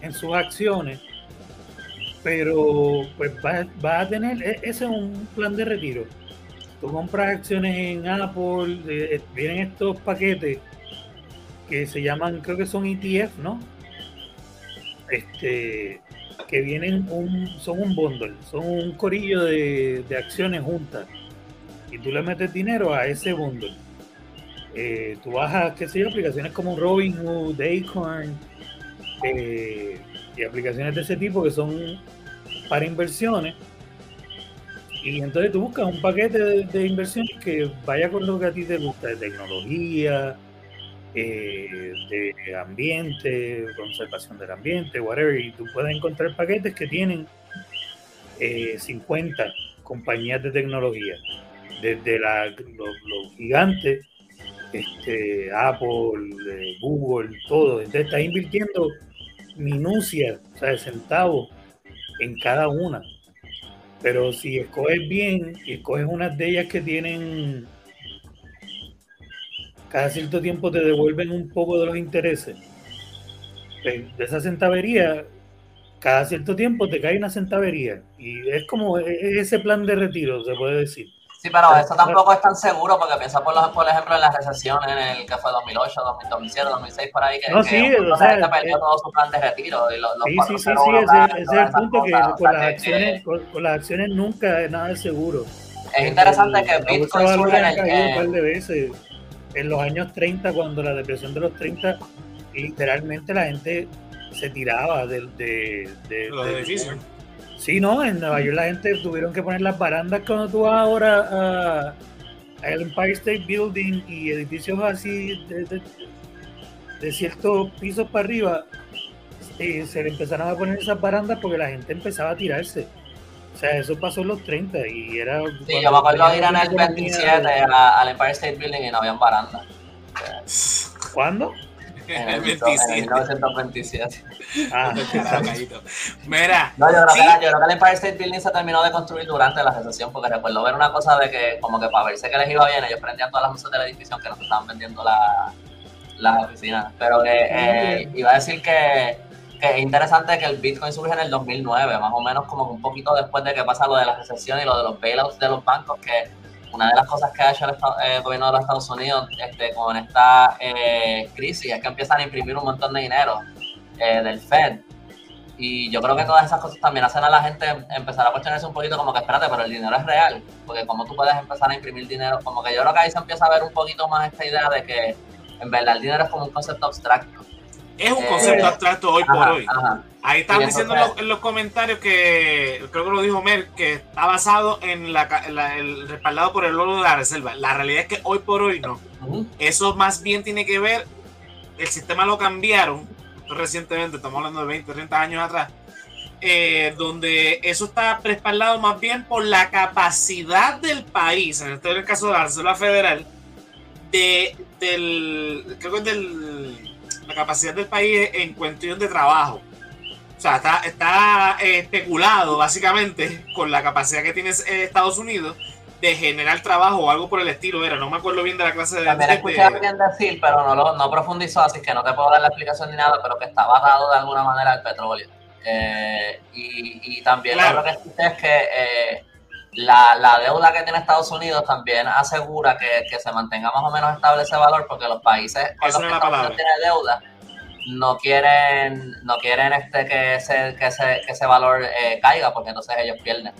S4: en sus acciones, pero pues va, va, a tener, e, ese es un plan de retiro. Tú compras acciones en Apple, eh, vienen estos paquetes que se llaman, creo que son ETF, ¿no? Este, que vienen un, son un bundle, son un corillo de, acciones juntas. Y tú le metes dinero a ese bundle. Eh, tú bajas, qué sé yo, aplicaciones como Robinhood, Acorn, eh, y aplicaciones de ese tipo que son para inversiones. Y entonces tú buscas un paquete de, de inversiones que vaya con lo que a ti te gusta, de tecnología, eh, de ambiente, conservación del ambiente, whatever, y tú puedes encontrar paquetes que tienen 50 eh, compañías de tecnología, desde los, gigantes, este, Apple, eh, Google, todo. Entonces estás invirtiendo minucia, o sea, centavos en cada una. Pero si escoges bien y escoges unas de ellas que tienen cada cierto tiempo te devuelven un poco de los intereses. De esa centavería, cada cierto tiempo te cae una centavería. Y es como ese plan de retiro, se puede decir.
S3: Sí, pero eso tampoco es tan seguro porque piensa por, por ejemplo en la recesión en el que fue 2008, 2007, 2006 por ahí que, no, sí, o sea, perdió todo su plan de retiro. Y los,
S4: sí, sí, sí, sí, ese, es el punto que, con, las acciones, con, las acciones nunca es nada seguro.
S3: Es interesante que Bitcoin surge en
S4: el... Un par de veces en los años 30, cuando la depresión de los 30, literalmente la gente se tiraba de, de,
S1: los edificios.
S4: Sí, no, en Nueva York la gente tuvieron que poner las barandas cuando tú vas ahora a, el Empire State Building y edificios así de, de, ciertos pisos para arriba, eh, se le empezaron a poner esas barandas porque la gente empezaba a tirarse. O sea, eso pasó en los 30 y era...
S3: Sí, yo me acuerdo de ir en el 27 al Empire State Building y no había baranda.
S4: ¿Cuándo?
S3: En el, 27. En 1927. Ah,
S1: Mira.
S3: No, yo creo, que, yo creo que el Empire State Building se terminó de construir durante la recesión, porque recuerdo ver una cosa de que, como que para verse que les iba bien, ellos prendían todas las luces del edificio que nos estaban vendiendo la, las oficinas. Pero que eh, iba a decir que que es interesante que el Bitcoin surge en el 2009, más o menos como un poquito después de que pasa lo de la recesión y lo de los bailouts de los bancos, que una de las cosas que ha hecho el, eh, gobierno de los Estados Unidos este, con esta eh, crisis es que empiezan a imprimir un montón de dinero eh, del Fed. Y yo creo que todas esas cosas también hacen a la gente empezar a cuestionarse un poquito como que espérate, pero el dinero es real, porque como tú puedes empezar a imprimir dinero, como que yo creo que ahí se empieza a ver un poquito más esta idea de que en verdad el dinero es como un concepto abstracto
S1: es un concepto abstracto hoy por hoy. Ahí están diciendo en los, comentarios que creo que lo dijo Mer, que está basado en la, el respaldado por el oro de la reserva. La realidad es que hoy por hoy no. Eso más bien tiene que ver, el sistema lo cambiaron recientemente, estamos hablando de 20, 30 años atrás, eh, donde eso está respaldado más bien por la capacidad del país, en este el caso de la Reserva Federal, de, del, creo que es del la capacidad del país en cuestión de trabajo. O sea, está, está eh, especulado básicamente con la capacidad que tiene eh, Estados Unidos de generar trabajo o algo por el estilo. Era, no me acuerdo bien de la clase de.
S3: También escuché a alguien decir, pero no, lo, no profundizó, así que no te puedo dar la explicación ni nada, pero que está basado de alguna manera al petróleo. Eh, y, y, también lo que escuché es que la, la, deuda que tiene Estados Unidos también asegura que, que, se mantenga más o menos estable ese valor porque los países con los que Estados Unidos tiene deuda no quieren no quieren este que ese, que ese, que ese valor eh, caiga porque entonces ellos pierden.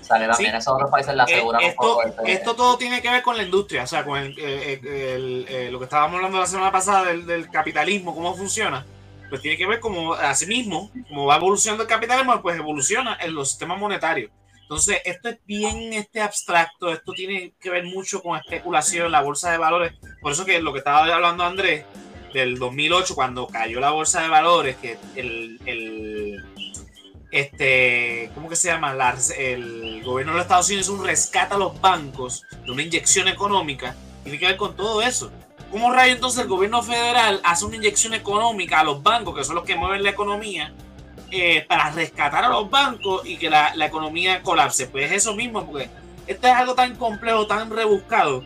S3: O sea que también esos otros países le eh, aseguran
S1: esto, un poco este Esto todo tiene que ver con la industria, o sea, con el, eh, lo que estábamos hablando la semana pasada del, del capitalismo, cómo funciona pues tiene que ver como así mismo, como va evolucionando el capitalismo, pues evoluciona en los sistemas monetarios. Entonces, esto es bien este abstracto, esto tiene que ver mucho con especulación, la bolsa de valores. Por eso que lo que estaba hablando Andrés, del 2008, cuando cayó la bolsa de valores, que el, este, ¿cómo que se llama? el gobierno de los Estados Unidos un rescate a los bancos de una inyección económica, tiene que ver con todo eso. ¿Cómo rayo entonces el gobierno federal hace una inyección económica a los bancos, que son los que mueven la economía, eh, para rescatar a los bancos y que la, economía colapse. Pues es eso mismo, porque esto es algo tan complejo, tan rebuscado,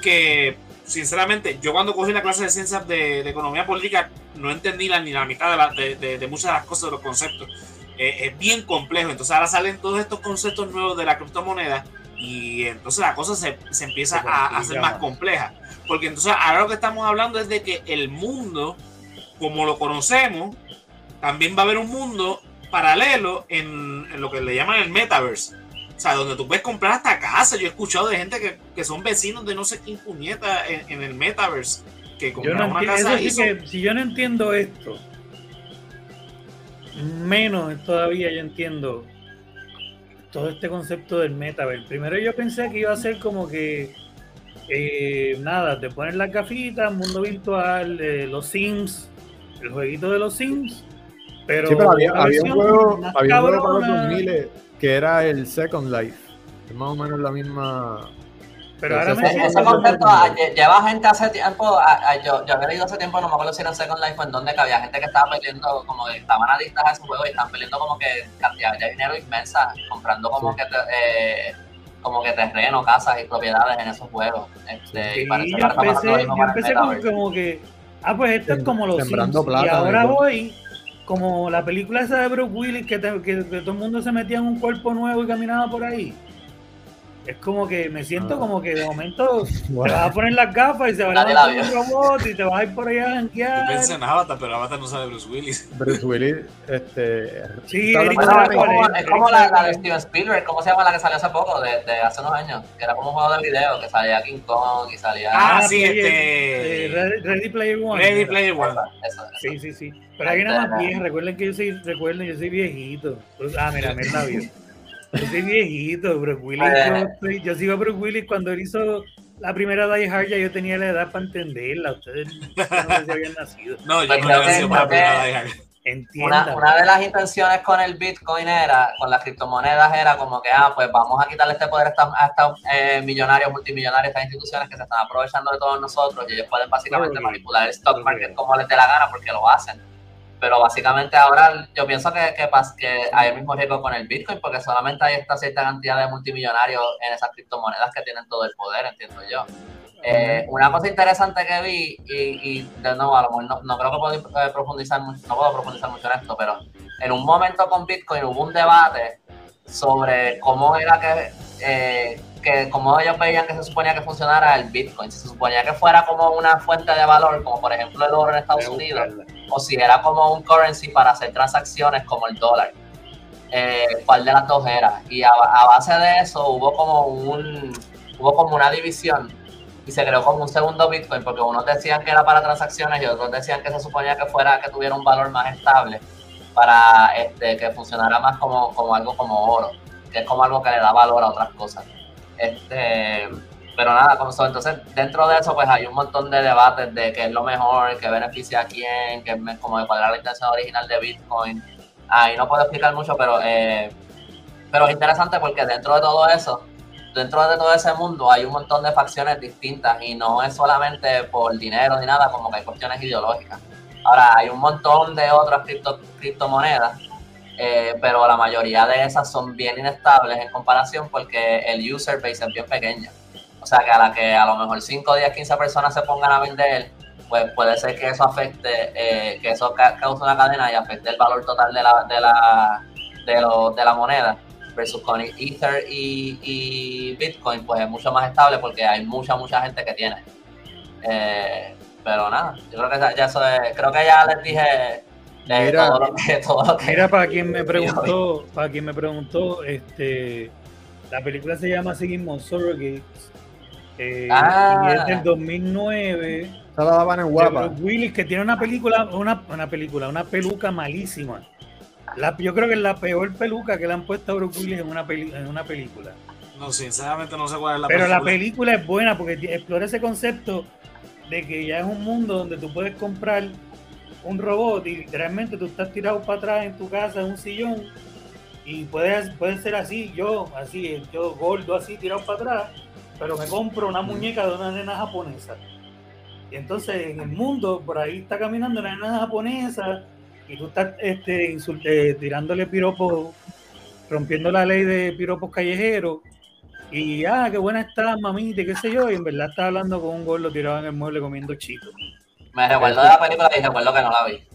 S1: que sinceramente yo cuando cogí la clase de ciencias de, economía política no entendí la, ni la mitad de, muchas de las cosas, de los conceptos. eh, es bien complejo. Entonces ahora salen todos estos conceptos nuevos de la criptomoneda y entonces la cosa se, se empieza a hacer más compleja. Porque entonces ahora lo que estamos hablando es de que el mundo, como lo conocemos, también va a haber un mundo paralelo en, en lo que le llaman el metaverse. O sea, donde tú puedes comprar hasta casa. Yo he escuchado de gente que, que son vecinos de no sé quién puñeta en, en el metaverse. Que compraron una casa
S4: sí que, si yo no entiendo esto, menos todavía yo entiendo todo este concepto del metaverse. Primero yo pensé que iba a ser como que eh, nada, te pones la gafita, mundo virtual, eh, los Sims, el jueguito de los Sims. Pero,
S2: sí, pero había, había, un juego, había un juego para los 2000 que era el Second Life. Es más o menos la misma.
S3: Pero ahora me ese concepto ah, lleva gente hace tiempo, ah, ah, yo, yo había leído hace tiempo, no me acuerdo si era Second Life o en donde que había gente que estaba peleando, como que estaban adictas a ese juego y estaban peleando como que cantidades de dinero inmensas, comprando como que eh, como que terreno, casas y propiedades en esos juegos. Este,
S4: sí, y yo empecé, yo empecé como, como, que, ah, pues esto es como los Sims, plata, y ahora voy como la película esa de Bruce Willis que, que, que, todo el mundo se metía en un cuerpo nuevo y caminaba por ahí es como que me siento ah. como que de momento te vas a poner las gafas y se va a levantar un robot y te vas a ir por allá a janguear.
S1: Yo pensé en Avatar, pero Avatar no sabe Bruce Willis.
S2: Bruce Willis, este.
S4: Sí, Eric
S3: es como, es como la, la, de Steven Spielberg, ¿cómo se llama la que salió hace poco? De, de, hace unos años, que era como un juego de video, que salía King Kong y salía.
S1: Ah, ah sí, este.
S4: Ready, Player One.
S1: Ready Player One.
S4: Eso, eso. Sí, sí, sí. Pero hay una más vieja, recuerden que yo soy, recuerden, yo soy viejito. Ah, mira, mira, bien. Yo soy viejito, Bruce Willis. Yo, yo, sigo a Bruce Willis cuando él hizo la primera Die Hard, ya yo tenía la edad para entenderla. Ustedes no sé si habían nacido.
S1: No, yo no había nacido para la primera Die Hard.
S3: Una, una, de las intenciones con el Bitcoin era, con las criptomonedas, era como que, ah, pues vamos a quitarle este poder a estos, eh, millonarios, multimillonarios, estas instituciones que se están aprovechando de todos nosotros y ellos pueden básicamente manipular el stock market como les dé la gana porque lo hacen pero básicamente ahora yo pienso que, que, que, hay el mismo riesgo con el Bitcoin porque solamente hay esta cierta cantidad de multimillonarios en esas criptomonedas que tienen todo el poder, entiendo yo. Eh, una cosa interesante que vi, y, y de nuevo, a lo mejor no, creo que puedo eh, profundizar mucho, no puedo profundizar mucho en esto, pero en un momento con Bitcoin hubo un debate sobre cómo era que, eh, que cómo ellos veían que se suponía que funcionara el Bitcoin, si se suponía que fuera como una fuente de valor, como por ejemplo el oro en Estados Unidos o si era como un currency para hacer transacciones como el dólar. Eh, ¿Cuál de las dos era? Y a, base de eso hubo como un hubo como una división y se creó como un segundo Bitcoin porque unos decían que era para transacciones y otros decían que se suponía que fuera que tuviera un valor más estable para este, que funcionara más como, como algo como oro, que es como algo que le da valor a otras cosas. Este, pero nada, entonces dentro de eso pues hay un montón de debates de qué es lo mejor, qué beneficia a quién, qué, como cuál era la intención original de Bitcoin. Ahí no puedo explicar mucho, pero, eh, pero es interesante porque dentro de todo eso, dentro de todo ese mundo hay un montón de facciones distintas y no es solamente por dinero ni nada, como que hay cuestiones ideológicas. Ahora, hay un montón de otras cripto, criptomonedas, eh, pero la mayoría de esas son bien inestables en comparación porque el user base es bien pequeño. O sea, que a la que a lo mejor 5, 10, 15 personas se pongan a vender, pues puede ser que eso afecte, eh, que eso cause una cadena y afecte el valor total de la, de la, de, lo, de la moneda. Versus con Ether y, Bitcoin, pues es mucho más estable porque hay mucha, mucha gente que tiene. Eh, pero nada, yo creo que ya eso es, creo que ya les dije
S4: mira, todo lo que, todo lo que mira para quien me preguntó, para quien me preguntó, este la película se llama Seguimos Surrogates eh, ah. Y es del 2009.
S2: Esa la daban en guapa.
S4: Willis, que tiene una película, una, una película, una peluca malísima. La, yo creo que es la peor peluca que le han puesto a Bruce Willis en una, peli, en una película.
S1: No, sinceramente no sé cuál es la
S4: Pero la película es buena porque explora ese concepto de que ya es un mundo donde tú puedes comprar un robot y literalmente tú estás tirado para atrás en tu casa en un sillón y puedes, puede ser así, yo, así, yo gordo así tirado para atrás pero me compro una muñeca de una nena japonesa. Y entonces en el mundo, por ahí está caminando una nena japonesa y tú estás este, eh, tirándole piropos, rompiendo la ley de piropos callejeros. Y, ah, qué buena está, mamita, qué sé yo. Y en verdad está hablando con un gordo tirado en el mueble comiendo chico.
S3: Me recuerdo de la película y recuerdo que no la vi.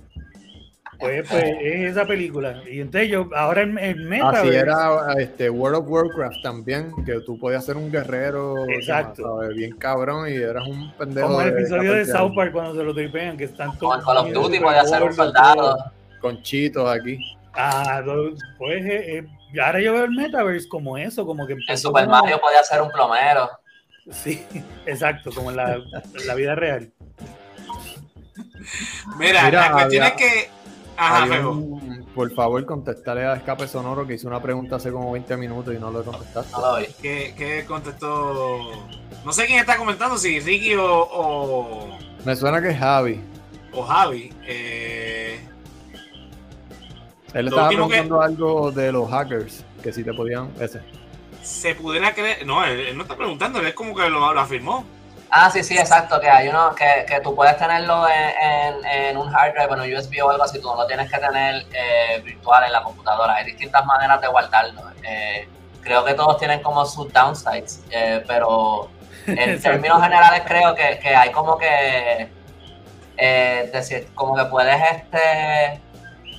S4: Pues, pues es esa película. Y entonces yo, ahora el, meta.
S2: Así era este, World of Warcraft también, que tú podías ser un guerrero
S4: Exacto.
S2: bien cabrón y eras un pendejo.
S4: Como el episodio de, South Park cuando se lo tripean, que están
S3: todos. Con Call of Duty podía ser un soldado.
S2: Con chitos aquí.
S4: Ah, pues eh, eh, ahora yo veo el metaverse como eso, como que.
S3: En Super Mario podía ser un plomero.
S4: Sí, exacto, como en la, en la vida real.
S1: Mira, la cuestión es que Ajá,
S2: por favor, contestarle a Escape Sonoro que hizo una pregunta hace como 20 minutos y no lo contestaste.
S1: ¿Qué, ¿Qué, contestó? No sé quién está comentando, si Ricky o,
S2: Me suena que es Javi.
S1: O Javi. Eh...
S2: Él estaba preguntando algo de los hackers, que si te podían... Ese.
S1: Se pudiera creer... No, él, no está preguntando, él es como que lo afirmó.
S3: Ah, sí, sí, exacto, que hay uno que, que tú puedes tenerlo en, en, un hard drive, en un USB o algo así, tú no lo tienes que tener eh, virtual en la computadora. Hay distintas maneras de guardarlo. Eh, creo que todos tienen como sus downsides, eh, pero en términos generales creo que, que hay como que, decir, como que puedes, este,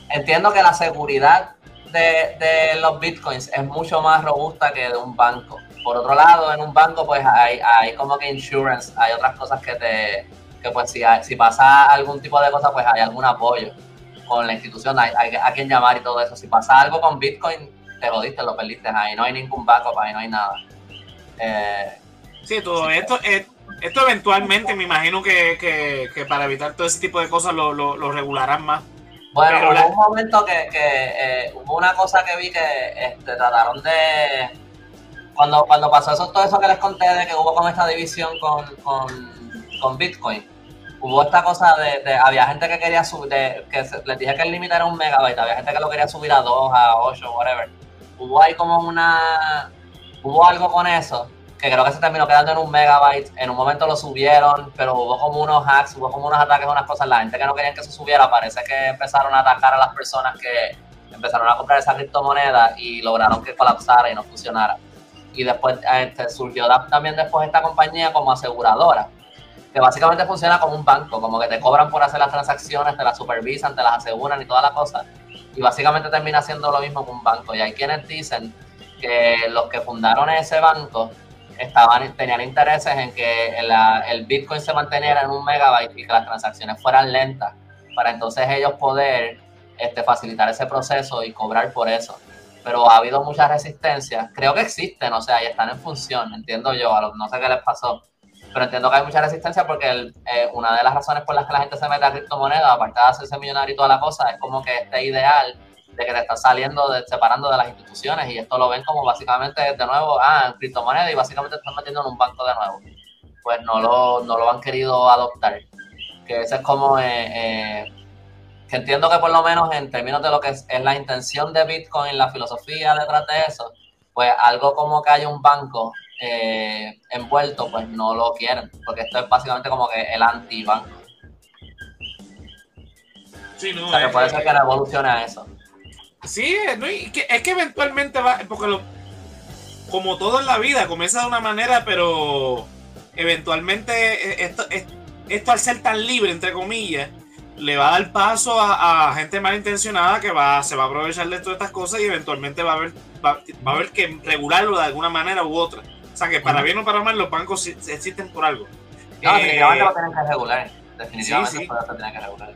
S3: entiendo que la seguridad de, de los bitcoins es mucho más robusta que de un banco. Por otro lado, en un banco, pues hay, hay como que insurance, hay otras cosas que te, que pues si, si pasa algún tipo de cosa, pues hay algún apoyo con la institución, hay, a quien llamar y todo eso. Si pasa algo con Bitcoin, te jodiste, lo perdiste, ahí no hay ningún backup, ahí no hay nada.
S1: Eh, sí, todo esto, esto eventualmente me imagino que, que, para evitar todo ese tipo de cosas lo, lo, regularán más.
S3: Bueno, hubo un momento que, que eh, hubo una cosa que vi que este, trataron de cuando, cuando pasó eso, todo eso que les conté de que hubo con esta división con, con, Bitcoin, hubo esta cosa de, había gente que quería subir, que les dije que el límite era un megabyte, había gente que lo quería subir a 2, a 8, whatever. Hubo ahí como una, hubo algo con eso, que creo que se terminó quedando en un megabyte, en un momento lo subieron, pero hubo como unos hacks, hubo como unos ataques, unas cosas, la gente que no quería que se subiera, parece que empezaron a atacar a las personas que empezaron a comprar esa criptomoneda y lograron que colapsara y no funcionara y después este, surgió también después esta compañía como aseguradora, que básicamente funciona como un banco, como que te cobran por hacer las transacciones, te las supervisan, te las aseguran y toda la cosa, y básicamente termina siendo lo mismo que un banco. Y hay quienes dicen que los que fundaron ese banco estaban tenían intereses en que el Bitcoin se manteniera en un megabyte y que las transacciones fueran lentas, para entonces ellos poder este, facilitar ese proceso y cobrar por eso pero ha habido muchas resistencias. Creo que existen, o sea, y están en función, entiendo yo, a no sé qué les pasó, pero entiendo que hay mucha resistencia porque eh, una de las razones por las que la gente se mete a criptomonedas, aparte de hacerse millonario y toda la cosa, es como que este ideal de que te estás saliendo, de, separando de las instituciones y esto lo ven como básicamente de nuevo, ah, en criptomonedas y básicamente te están metiendo en un banco de nuevo. Pues no lo, no lo han querido adoptar. Que ese es como... Eh, eh, que entiendo que por lo menos en términos de lo que es, la intención de Bitcoin, la filosofía detrás de eso, pues algo como que haya un banco eh, envuelto, pues no lo quieren, porque esto es básicamente como que el anti-banco.
S1: Sí, no,
S3: o sea, que puede ser que no evolucione a eso.
S1: Sí, es que eventualmente va, porque lo, como todo en la vida, comienza de una manera, pero eventualmente eh, esto, esto al ser tan libre, entre comillas, le va a dar paso a, gente malintencionada que va, se va a aprovechar de todas estas cosas y eventualmente va a haber, va, a haber que regularlo de alguna manera u otra. O sea que para bien o para mal los bancos existen por algo.
S3: No, definitivamente lo tienen que regular. Definitivamente sí, que regular.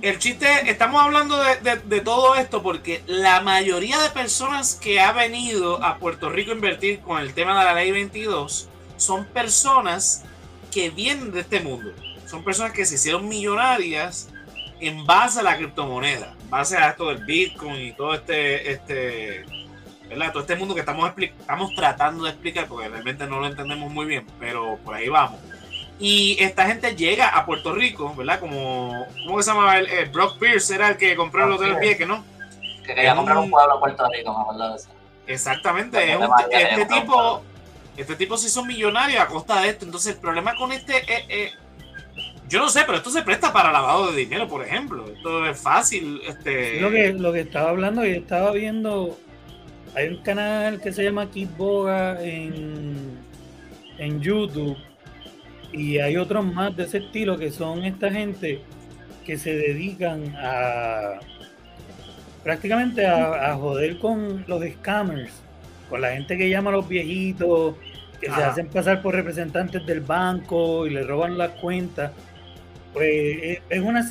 S1: El chiste, estamos hablando de, de, todo esto porque la mayoría de personas que ha venido a Puerto Rico a invertir con el tema de la ley 22 son personas que vienen de este mundo. Son personas que se hicieron millonarias en base a la criptomoneda, en base a esto del Bitcoin y todo este, este, ¿verdad? Todo este mundo que estamos, estamos tratando de explicar, porque realmente no lo entendemos muy bien, pero por ahí vamos. Y esta gente llega a Puerto Rico, ¿verdad? Como, ¿cómo se llamaba? El, Brock Pierce era el que compró el hotel Vieque, ¿no?
S3: Que quería comprar un pueblo en Puerto Rico, me acuerdo de eso.
S1: Exactamente, este tipo, este tipo se hizo millonario a costa de esto. Entonces el problema con este es, yo no sé, pero esto se presta para lavado de dinero, por ejemplo. Esto es fácil. Este...
S4: lo, que, lo que estaba hablando y estaba viendo, hay un canal que se llama Kid Boga en, en YouTube y hay otros más de ese estilo que son esta gente que se dedican a, prácticamente a, joder con los scammers, con la gente que llama a los viejitos, que se hacen pasar por representantes del banco y le roban las cuentas. Pues eh, es una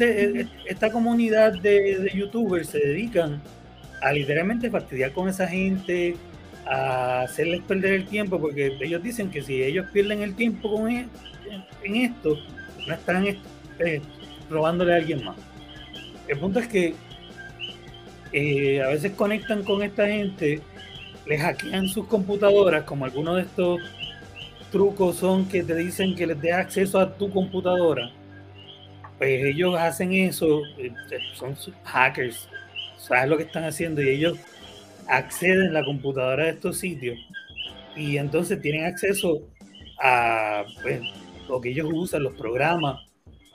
S4: esta comunidad de, youtubers se dedican a literalmente fastidiar con esa gente, a hacerles perder el tiempo, porque ellos dicen que si ellos pierden el tiempo con e, en esto, no están eh, robándole a alguien más. El punto es que eh, a veces conectan con esta gente, les hackean sus computadoras, como algunos de estos trucos son que te dicen que les dé acceso a tu computadora. Pues ellos hacen eso, eh, son hackers, sabes lo que están haciendo y ellos acceden a la computadora de estos sitios y entonces tienen acceso a pues, lo que ellos usan, los programas,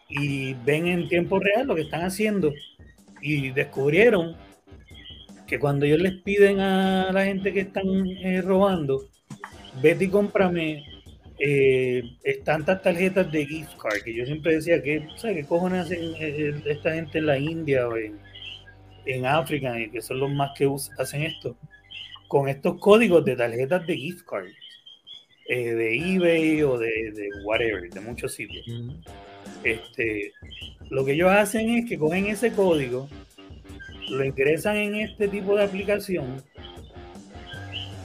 S4: y ven en tiempo real lo que están haciendo. Y descubrieron que cuando ellos les piden a la gente que están eh, robando, vete y cómprame eh, tantas tarjetas de gift card, que yo siempre decía que, ¿sabes qué cojones hacen eh, esta gente en la India o en, en África, y que son los más que hacen esto? Con estos códigos de tarjetas de gift card, de eBay o de, de, whatever, de muchos sitios. Este, lo que ellos hacen es que cogen ese código, lo ingresan en este tipo de aplicación,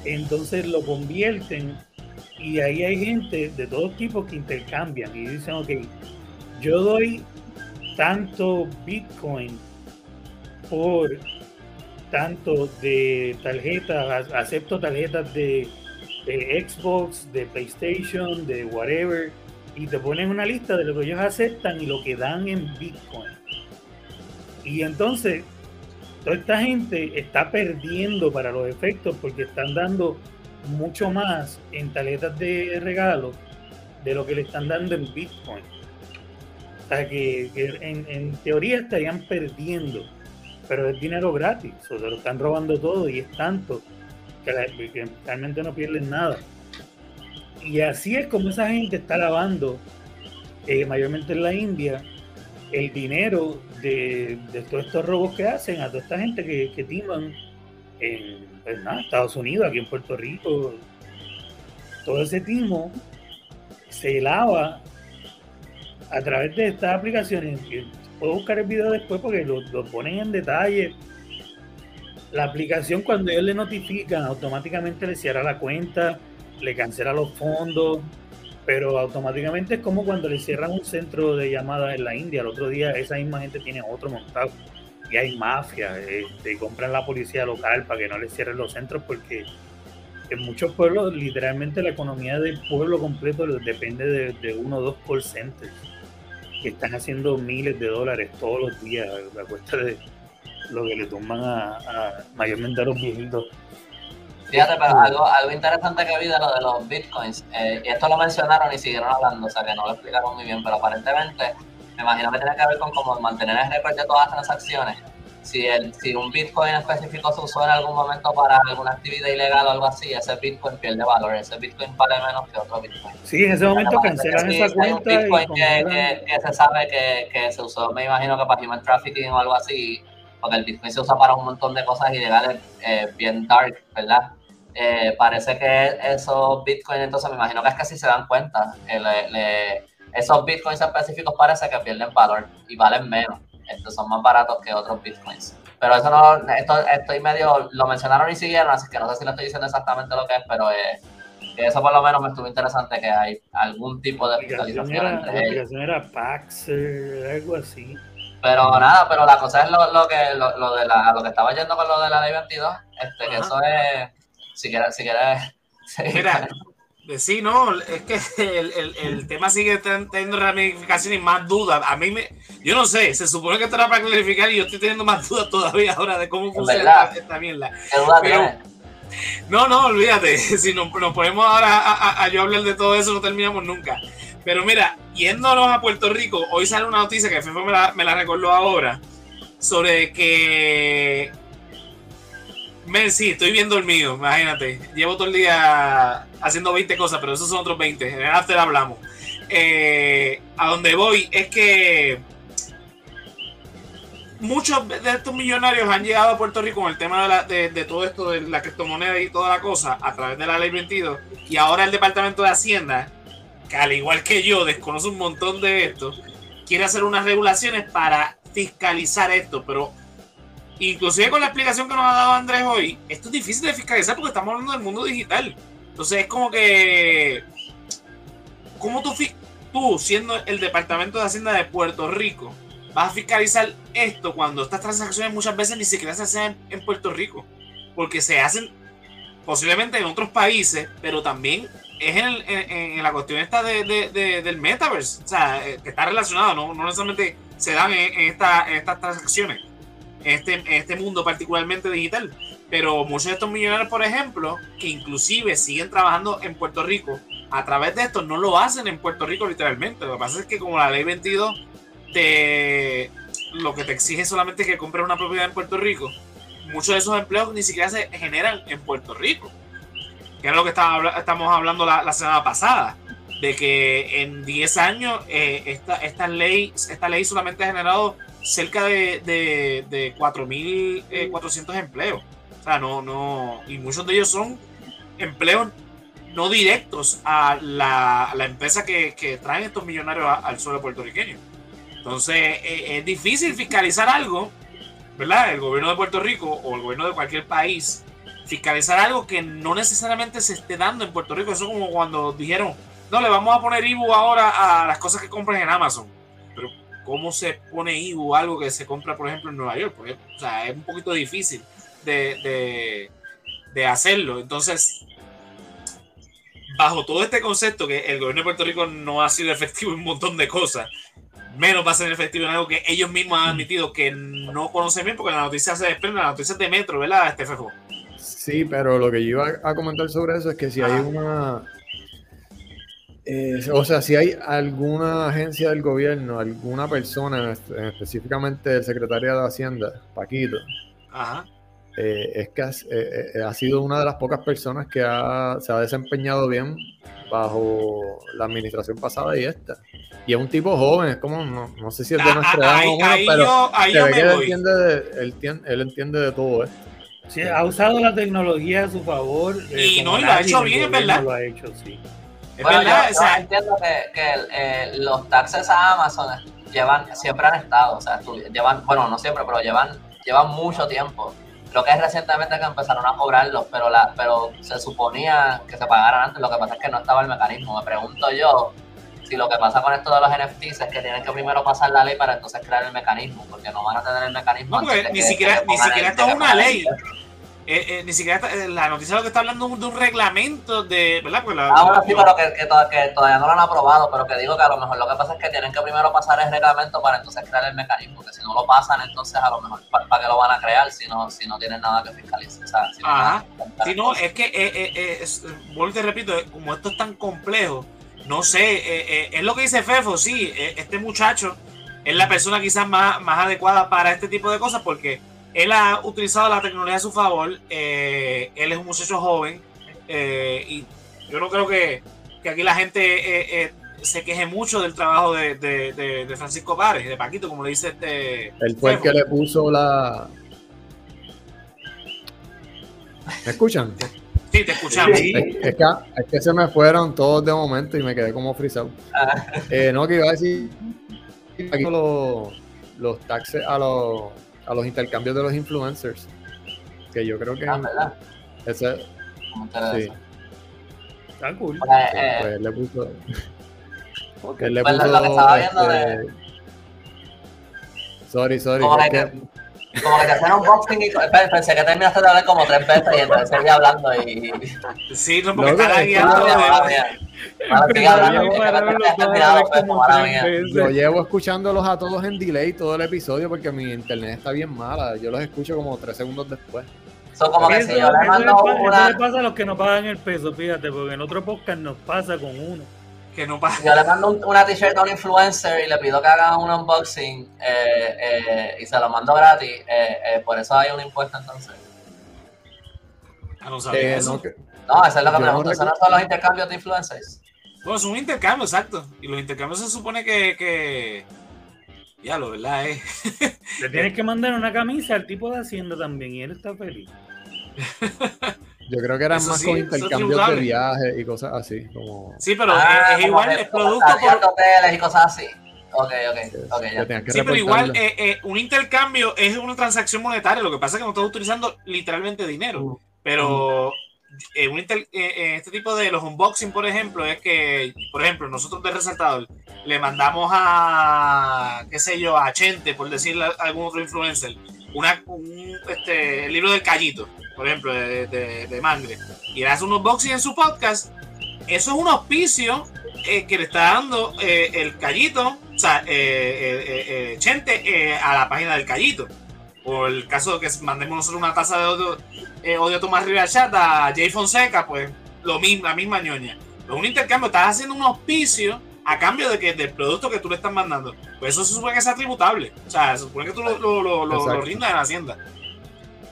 S4: entonces lo convierten y ahí hay gente de todos tipos que intercambian y dicen, ok, yo doy tanto Bitcoin por tanto de tarjetas, acepto tarjetas de, de Xbox, de PlayStation, de whatever y te ponen una lista de lo que ellos aceptan y lo que dan en Bitcoin. Y entonces, toda esta gente está perdiendo para los efectos porque están dando mucho más en tarjetas de regalo de lo que le están dando en Bitcoin. O sea que, en, teoría estarían perdiendo, pero es dinero gratis, o se lo están robando todo y es tanto que realmente no pierden nada. Y así es como esa gente está lavando, eh, mayormente en la India, el dinero de, todos estos robos que hacen a toda esta gente que, que timan en pues Estados Unidos, aquí en Puerto Rico. Todo ese timo se lava a través de estas aplicaciones. Puedo buscar el video después porque lo, lo ponen en detalle. La aplicación cuando ellos le notifican automáticamente le cierra la cuenta le cancela los fondos, pero automáticamente es como cuando le cierran un centro de llamadas en la India. El otro día esa misma gente tiene otro montado y hay mafia, este, compran la policía local para que no le cierren los centros porque en muchos pueblos literalmente la economía del pueblo completo depende de, uno o dos call centers que están haciendo miles de dólares todos los días a cuesta de lo que le toman a, a mayormente a los viejitos.
S3: Fíjate, pero algo, algo interesante que vi de lo de los bitcoins, eh, y esto lo mencionaron y siguieron hablando, o sea que no lo explicaron muy bien, pero aparentemente me imagino que tiene que ver con cómo mantener el récord de todas las transacciones. Si, el, si un bitcoin específico se usó en algún momento para alguna actividad ilegal o algo así, ese bitcoin pierde valor, ese bitcoin vale menos que otro bitcoin.
S4: Sí, en ese momento cancelan esa cuenta.
S3: Hay un bitcoin que, que, se sabe que, que se usó, me imagino que para human trafficking o algo así, porque el bitcoin se usa para un montón de cosas ilegales eh, bien dark, ¿verdad? Eh, parece que esos bitcoins, entonces me imagino que es que si se dan cuenta, esos bitcoins específicos parece que pierden valor y valen menos. Estos son más baratos que otros bitcoins. Pero eso no, esto, estoy medio, lo mencionaron y siguieron, así que no sé si lo estoy diciendo exactamente lo que es, pero eh, eso por lo menos me estuvo interesante que hay algún tipo de
S4: fiscalización. La aplicación era Paxer, algo así.
S3: Pero nada, pero la cosa es lo, lo que lo, de la, lo que estaba yendo con lo de la ley 22, este, que eso es si quieres, si quieres.
S1: Mira, sí, no, es que el, el, el tema sigue teniendo ramificaciones y más dudas. A mí me, yo no sé, se supone que esto era para clarificar y yo estoy teniendo más dudas todavía ahora de cómo funciona esta mierda. no, no, olvídate, si nos, nos ponemos ahora a, a, yo hablar de todo eso no terminamos nunca. Pero mira, yéndonos a Puerto Rico, hoy sale una noticia que Fefo me la, me la recordó ahora sobre que Men, sí, estoy viendo el mío, imagínate. Llevo todo el día haciendo 20 cosas, pero esos son otros 20. En el after hablamos. Eh, a donde voy es que muchos de estos millonarios han llegado a Puerto Rico con el tema de, de, todo esto de la criptomoneda y toda la cosa a través de la ley 22 y ahora el Departamento de Hacienda, que al igual que yo desconoce un montón de esto, quiere hacer unas regulaciones para fiscalizar esto, pero inclusive con la explicación que nos ha dado Andrés hoy, esto es difícil de fiscalizar porque estamos hablando del mundo digital. Entonces es como que, ¿cómo tú, tú siendo el Departamento de Hacienda de Puerto Rico, vas a fiscalizar esto cuando estas transacciones muchas veces ni siquiera se hacen en Puerto Rico? Porque se hacen posiblemente en otros países, pero también es en, la cuestión esta de, del metaverse, o sea, eh, que está relacionado, no, no necesariamente se dan en, esta, estas transacciones, en este, este mundo particularmente digital. Pero muchos de estos millonarios, por ejemplo, que inclusive siguen trabajando en Puerto Rico, a través de esto no lo hacen en Puerto Rico literalmente. Lo que pasa es que como la ley 22 te, lo que te exige solamente que compres una propiedad en Puerto Rico, muchos de esos empleos ni siquiera se generan en Puerto Rico. Que es lo que estamos hablando la, semana pasada. De que en 10 años eh, esta, esta, ley, esta ley solamente ha generado cerca de, de, 4.400 eh, empleos. O sea, no, no. Y muchos de ellos son empleos no directos a la, empresa que, que, traen estos millonarios al suelo puertorriqueño. Entonces, eh, es difícil fiscalizar algo ¿verdad? El gobierno de Puerto Rico o el gobierno de cualquier país fiscalizar algo que no necesariamente se esté dando en Puerto Rico. Eso es como cuando dijeron, no, le vamos a poner IBU ahora a las cosas que compras en Amazon. ¿Cómo se pone IBU algo que se compra, por ejemplo, en Nueva York? Porque, o sea, es un poquito difícil de, de hacerlo. Entonces, bajo todo este concepto que el gobierno de Puerto Rico no ha sido efectivo en un montón de cosas, menos va a ser efectivo en algo que ellos mismos han admitido que no conocen bien, porque la noticia se desprende, la noticia de Metro, ¿verdad, este FFO?
S2: Sí, pero lo que yo iba a comentar sobre eso es que si hay una. Eh, o sea, si hay alguna agencia del gobierno, alguna persona, específicamente el secretario de Hacienda, Paquito, eh, es que eh, ha sido una de las pocas personas que se ha desempeñado bien bajo la administración pasada y esta. Y es un tipo joven, es como, no, sé si es de nuestra edad, pero él, entiende de, él, entiende de todo esto.
S4: Sí, ha usado la tecnología a su favor.
S1: Eh, y no, y lo ha hecho bien, es verdad.
S4: Lo ha hecho, sí.
S3: Es verdad, yo, entiendo que, que eh, los taxes a Amazon llevan, siempre han estado, o sea, llevan, bueno, no siempre, pero llevan, llevan mucho tiempo Creo que es recientemente que empezaron a cobrarlos, pero, la, pero se suponía que se pagaran antes. Lo que pasa es que no estaba el mecanismo. Me pregunto yo si lo que pasa con esto de los NFTs es que tienen que primero pasar la ley para entonces crear el mecanismo, porque no van a tener el mecanismo.
S1: No, ni, siquiera, ni siquiera esto es una ley. Eh, eh, ni siquiera eh, la noticia lo que está hablando de un reglamento de. ¿Verdad?
S3: Pues ah, sí, pero que, que, todavía no lo han aprobado, pero que digo que a lo mejor lo que pasa es que tienen que primero pasar el reglamento para entonces crear el mecanismo, que si no lo pasan, entonces a lo mejor para, qué lo van a crear si no, si no tienen nada que fiscalizar. si
S1: Ajá. si no, es que, eh, vuelvo y te repito, como esto es tan complejo, no sé, es lo que dice Fefo, sí, este muchacho es la persona quizás más, más adecuada para este tipo de cosas porque él ha utilizado la tecnología a su favor. Eh, él es un muchacho joven. Eh, y yo no creo que, aquí la gente eh, se queje mucho del trabajo de, Francisco Párez, de Paquito, como le dice este.
S2: Él fue el que le puso la. ¿Me escuchan?
S1: Sí, te escuchamos.
S2: Es, que, se me fueron todos de momento y me quedé como frisado. Ah. no, que iba a decir los, los taxes a los a los intercambios de los influencers. Que yo creo que. Ah, ¿verdad? Ese. Sí.
S4: Está cool.
S2: Pues, eh, pues le puso.
S3: Okay. Él le puso. Lo que estaba viendo este, de...
S2: Sorry, sorry.
S3: Como, que, que, como que te hacen un boxing y pensé que terminaste de hablar como tres veces y entonces seguía hablando y.
S1: Sí, no, porque estaba guiando.
S2: Yo llevo escuchándolos a todos en delay todo el episodio porque mi internet está bien mala. Yo los escucho como tres segundos después.
S3: Son como que eso, si yo le mando una...
S4: le pasa a los que no pagan el peso, fíjate, porque en otro podcast nos pasa con uno.
S1: Que no pasa.
S3: Yo le mando una t-shirt a un influencer y le pido que haga un unboxing eh, eh, y se lo mando gratis. Eh, por eso hay un impuesto entonces.
S1: Ah, no sabía eso.
S3: No, eso es lo que me pregunto. ¿Eso no son los intercambios de influencers?
S1: Bueno, es un intercambio, exacto. Y los intercambios se supone que, Ya lo, ¿verdad? Eh?
S4: Le tienes que mandar una camisa al tipo de Hacienda también y él está feliz.
S2: Yo creo que eran más con intercambios de viajes y cosas así. Como...
S1: Sí, pero ah, es, igual, es producto
S3: por... hoteles y cosas así. Ok, ok, ok. Ya.
S1: Sí, pero igual, eh, eh, un intercambio es una transacción monetaria. Lo que pasa es que no estás utilizando literalmente dinero. Uh, pero eh, un este tipo de los unboxing, por ejemplo, es que, por ejemplo, nosotros de Resaltador le mandamos a, qué sé yo, a Chente, por decirle a algún otro influencer, una, un, este, el libro del Callito por ejemplo, de, de, Mangre, y le hace un unboxing en su podcast, eso es un auspicio eh, que le está dando eh, el Callito, o sea, eh, Chente a la página del Callito. O el caso de que mandemos nosotros una taza de odio, odio Tomás Rivera Chat a Jay Fonseca, pues lo mismo, la misma ñoña. Es un intercambio, estás haciendo un auspicio a cambio de que del producto que tú le estás mandando. Pues eso se supone que es atributable. O sea, se supone que tú lo, lo, lo rindas en la hacienda.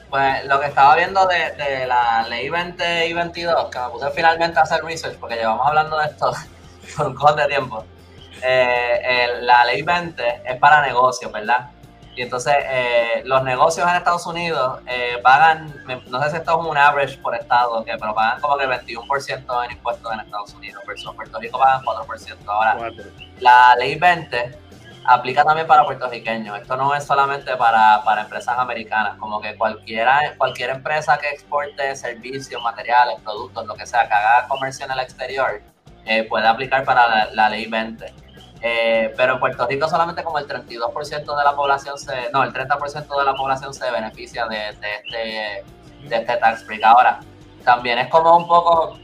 S3: Pues lo que estaba viendo de, la ley 20 y 22, que me puse finalmente a hacer research porque llevamos hablando de esto por un montón de tiempo. Eh, la ley 20 es para negocios, ¿verdad? Y entonces eh, los negocios en Estados Unidos eh, pagan, no sé si esto es un average por estado, que, pero pagan como que 21% en impuestos en Estados Unidos, versus Puerto Rico pagan 4%. Ahora, la ley 20 aplica también para puertorriqueños. Esto no es solamente para, para, empresas americanas, como que cualquiera, cualquier empresa que exporte servicios, materiales, productos, lo que sea, que haga comercio en el exterior, eh, puede aplicar para la, ley 20. Eh, pero en Puerto Rico solamente como el 32% de la población se, no, el 30% de la población se beneficia de, este, de este tax break. Ahora, también es como un poco,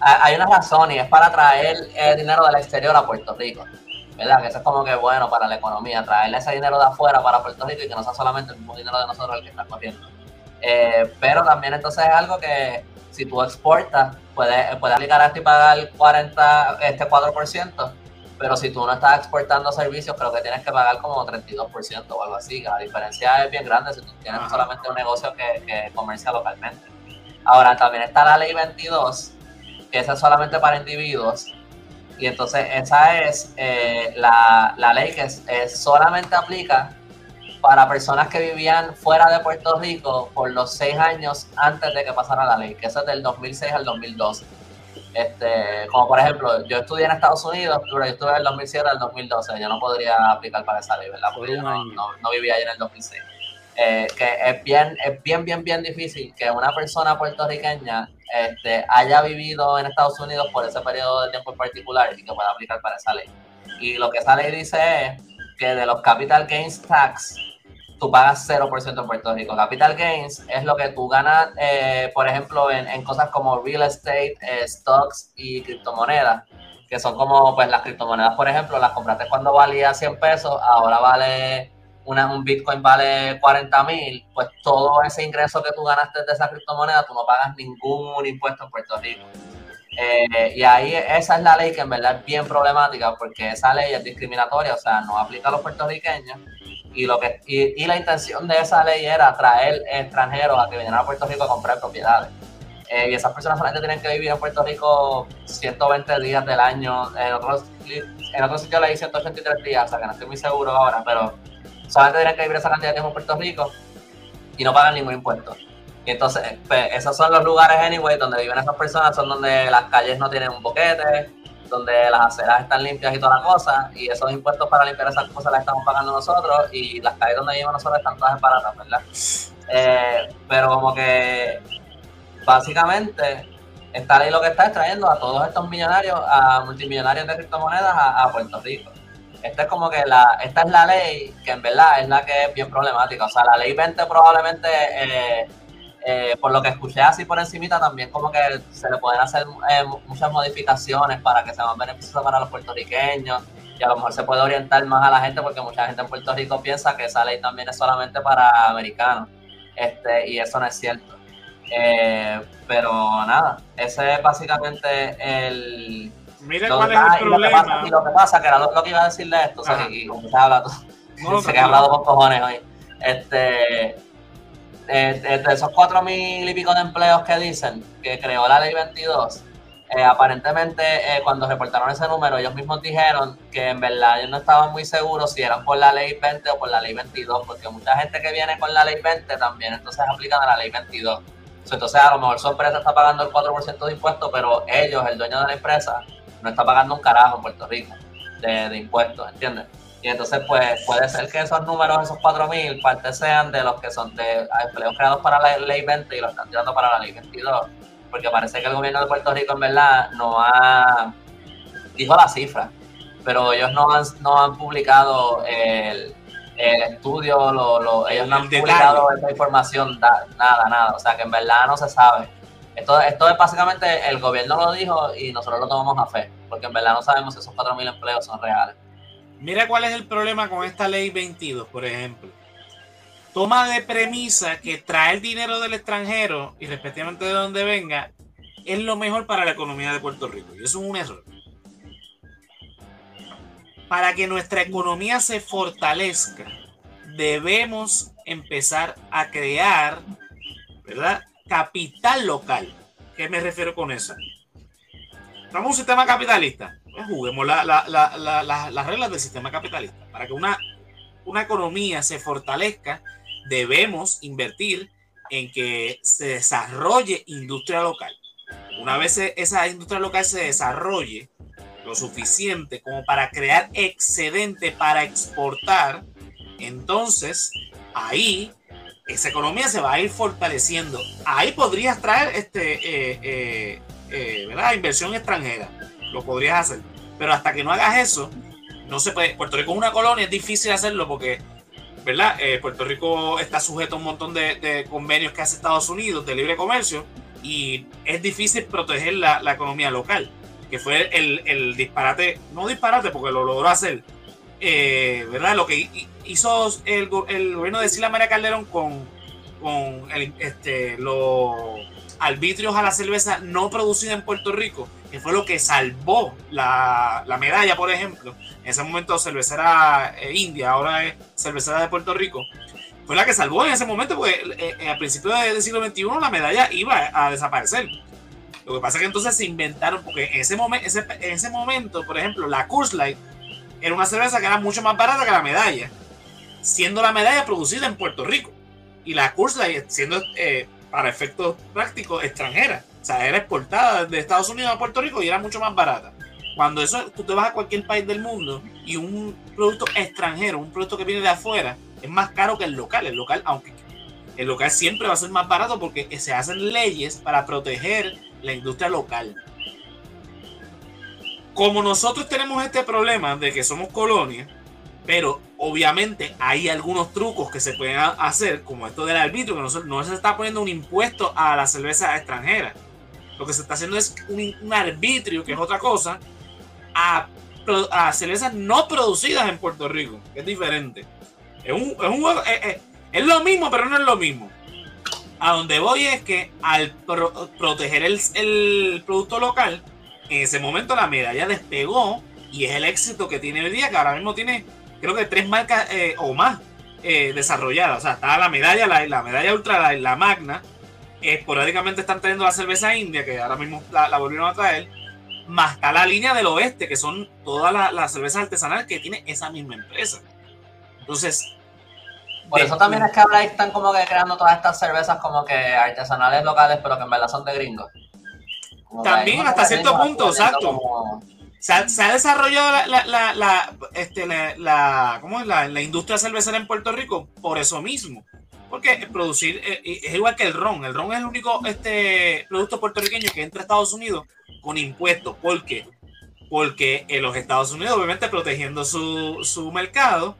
S3: hay una razón y es para traer el dinero del exterior a Puerto Rico. ¿Verdad? Que eso es como que bueno para la economía, traerle ese dinero de afuera para Puerto Rico y que no sea solamente el mismo dinero de nosotros el que está corriendo. Eh, pero también entonces es algo que si tú exportas, puedes, puede aplicar a ti pagar 40, este 4%, pero si tú no estás exportando servicios, creo que tienes que pagar como 32% o algo así, la diferencia es bien grande si tú tienes solamente un negocio que, que comercia localmente. Ahora, también está la ley 22, que esa es solamente para individuos, y entonces esa es eh, la, ley que solamente aplica para personas que vivían fuera de Puerto Rico por los seis años antes de que pasara la ley, que eso es del 2006 al 2012. Este, como por ejemplo, yo estudié en Estados Unidos, pero yo estuve del 2007 al 2012, yo no podría aplicar para esa ley, ¿verdad? Porque yo no, no, vivía ahí en el 2006. Eh, que es bien, es bien, bien, bien difícil que una persona puertorriqueña este, haya vivido en Estados Unidos por ese periodo de tiempo en particular y que pueda aplicar para esa ley. Y lo que esa ley dice es que de los capital gains tax, tú pagas 0% en Puerto Rico. Capital gains es lo que tú ganas, eh, por ejemplo, en, cosas como real estate, eh, stocks y criptomonedas, que son como pues las criptomonedas, por ejemplo, las compraste cuando valía 100 pesos, ahora vale un Bitcoin vale 40 mil, pues todo ese ingreso que tú ganaste de esa criptomoneda, tú no pagas ningún impuesto en Puerto Rico. Eh, y ahí esa es la ley que en verdad es bien problemática porque esa ley es discriminatoria, o sea, no aplica a los puertorriqueños. Y, lo que, y, la intención de esa ley era traer extranjeros a que vinieran a Puerto Rico a comprar propiedades. Eh, y esas personas solamente tienen que vivir en Puerto Rico 120 días del año. En otros, en otros sitios leí 183 días, o sea que no estoy muy seguro ahora, pero solamente tienen que vivir esa cantidad de tiempo en Puerto Rico y no pagan ningún impuesto. Y entonces, pues, esos son los lugares, anyway, donde viven esas personas, son donde las calles no tienen un boquete, donde las aceras están limpias y toda la cosa, y esos impuestos para limpiar esas cosas las estamos pagando nosotros, y las calles donde vivimos nosotros están todas baratas, ¿verdad? Eh, pero como que, básicamente, esta ley lo que está es trayendo a todos estos millonarios, a multimillonarios de criptomonedas a Puerto Rico. Esta es como que la, esta es la ley que en verdad es la que es bien problemática. O sea, la ley 20 probablemente, eh, eh, por lo que escuché así por encimita, también como que se le pueden hacer eh, muchas modificaciones para que sea más beneficioso para los puertorriqueños y a lo mejor se puede orientar más a la gente porque mucha gente en Puerto Rico piensa que esa ley también es solamente para americanos. Este, y eso no es cierto. pero nada, ese es básicamente el,
S1: Mira cuál es el problema.
S3: Y lo que pasa, que era lo, que iba a decirle esto, o sea, y como se habla, no, sé que he hablado con cojones hoy. Este, de, esos cuatro mil y pico de empleos que dicen que creó la ley 22, eh, aparentemente eh, cuando reportaron ese número, ellos mismos dijeron que en verdad ellos no estaban muy seguros si eran por la ley 20 o por la ley 22, porque mucha gente que viene con la ley 20 también entonces aplican a la ley 22. Entonces a lo mejor su empresa está pagando el 4% de impuestos, pero ellos, el dueño de la empresa, no está pagando un carajo en Puerto Rico de, de impuestos, ¿entiendes? Y entonces, pues puede ser que esos números, esos 4.000, parte sean de los que son de empleos creados para la ley 20 y los están tirando para la ley 22 porque parece que el gobierno de Puerto Rico en verdad no ha, dijo la cifra, pero ellos no han, no han publicado el, estudio, lo, ellos no han publicado esta información, nada, nada, o sea que en verdad no se sabe. Esto, esto es básicamente, el gobierno lo dijo y nosotros lo tomamos a fe, porque en verdad no sabemos si esos 4.000 empleos son reales.
S1: Mira cuál es el problema con esta ley 22, por ejemplo toma de premisa que traer dinero del extranjero y respectivamente de donde venga es lo mejor para la economía de Puerto Rico. Y eso es un error. Para que nuestra economía se fortalezca, debemos empezar a crear, ¿verdad? Capital local. ¿Qué me refiero con eso? Estamos un sistema capitalista. Pues juguemos las reglas del sistema capitalista. Para que una, una economía se fortalezca, debemos invertir en que se desarrolle industria local. Una vez esa industria local se desarrolle lo suficiente como para crear excedente para exportar, entonces ahí esa economía se va a ir fortaleciendo. Ahí podrías traer este, eh, eh, eh, ¿verdad? inversión extranjera. Lo podrías hacer. Pero hasta que no hagas eso, no se puede. Puerto Rico es una colonia, es difícil hacerlo porque ¿verdad? Puerto Rico está sujeto a un montón de, convenios que hace Estados Unidos de libre comercio y es difícil proteger la, economía local, que fue el, disparate, no disparate porque lo logró hacer, eh, ¿verdad? Lo que hizo el, gobierno de Sila María Calderón con, este, los arbitrios a la cerveza no producida en Puerto Rico, que fue lo que salvó la, la medalla, por ejemplo, en ese momento cervecera eh, india, ahora es cervecera de Puerto Rico, fue la que salvó en ese momento, porque eh, eh, al principio del siglo XXI la medalla iba a desaparecer. Lo que pasa es que entonces se inventaron, porque en ese, momento, en ese momento, por ejemplo, la Coors Light era una cerveza que era mucho más barata que la medalla, siendo la medalla producida en Puerto Rico. Y la Light siendo, para efectos prácticos, extranjera. O sea, era exportada de Estados Unidos a Puerto Rico y era mucho más barata. Cuando eso, tú te vas a cualquier país del mundo y un producto extranjero, un producto que viene de afuera, es más caro que el local. El local, aunque el local siempre va a ser más barato porque se hacen leyes para proteger la industria local. Como nosotros tenemos este problema de que somos colonia, pero obviamente hay algunos trucos que se pueden hacer, como esto del arbitrio, que no se, no se está poniendo un impuesto a la cerveza extranjera. Lo que se está haciendo es un, arbitrio, que es otra cosa, a, cervezas no producidas en Puerto Rico, es diferente. Es, un, es, un, es, lo mismo, pero no es lo mismo. A donde voy es que al proteger el, producto local, en ese momento la medalla despegó y es el éxito que tiene hoy día, que ahora mismo tiene, creo que tres marcas eh, o más eh, desarrolladas. O sea, está la medalla, la, la medalla ultra, la, la magna. Esporádicamente están trayendo la cerveza india, que ahora mismo la, la volvieron a traer más está la línea del oeste, que son todas las cervezas artesanales que tiene esa misma empresa. Entonces.
S3: Por eso también es que ahora están como que creando todas estas cervezas como que artesanales locales, pero que en verdad son de gringos.
S1: También hasta cierto punto, exacto. Se, ha, desarrollado la, la, la, este, la, ¿cómo es? la, industria cervecera en Puerto Rico por eso mismo. Porque producir eh, es igual que el ron. El ron es el único este, producto puertorriqueño que entra a Estados Unidos con impuestos. ¿Por qué? Porque en los Estados Unidos, obviamente protegiendo su, su mercado,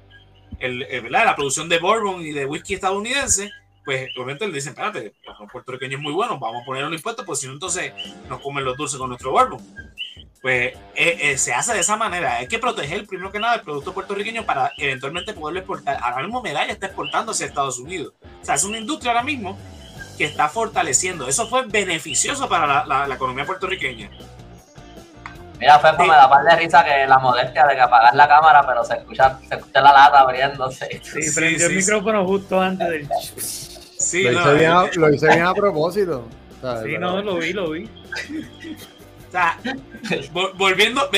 S1: el, la producción de bourbon y de whisky estadounidense, pues obviamente le dicen, espérate, los puertorriqueños es muy bueno, vamos a poner un impuesto, pues si no, entonces nos comen los dulces con nuestro bourbon. Pues eh, eh, se hace de esa manera. Hay que proteger, primero que nada, el producto puertorriqueño para eventualmente poderlo exportar. Ahora mismo Medalla está exportando hacia Estados Unidos. O sea, es una industria ahora mismo que está fortaleciendo. Eso fue beneficioso para la, economía puertorriqueña.
S3: Mira, Fepo, me da par de risa que la modestia de que apagar la cámara, pero se escucha, se escucha la lata abriéndose.
S4: Sí, prendió el micrófono justo antes del.
S2: Sí, lo, hice bien a, lo, hice bien a, propósito.
S4: Sí, no, lo vi, lo vi.
S1: O sea, volviendo,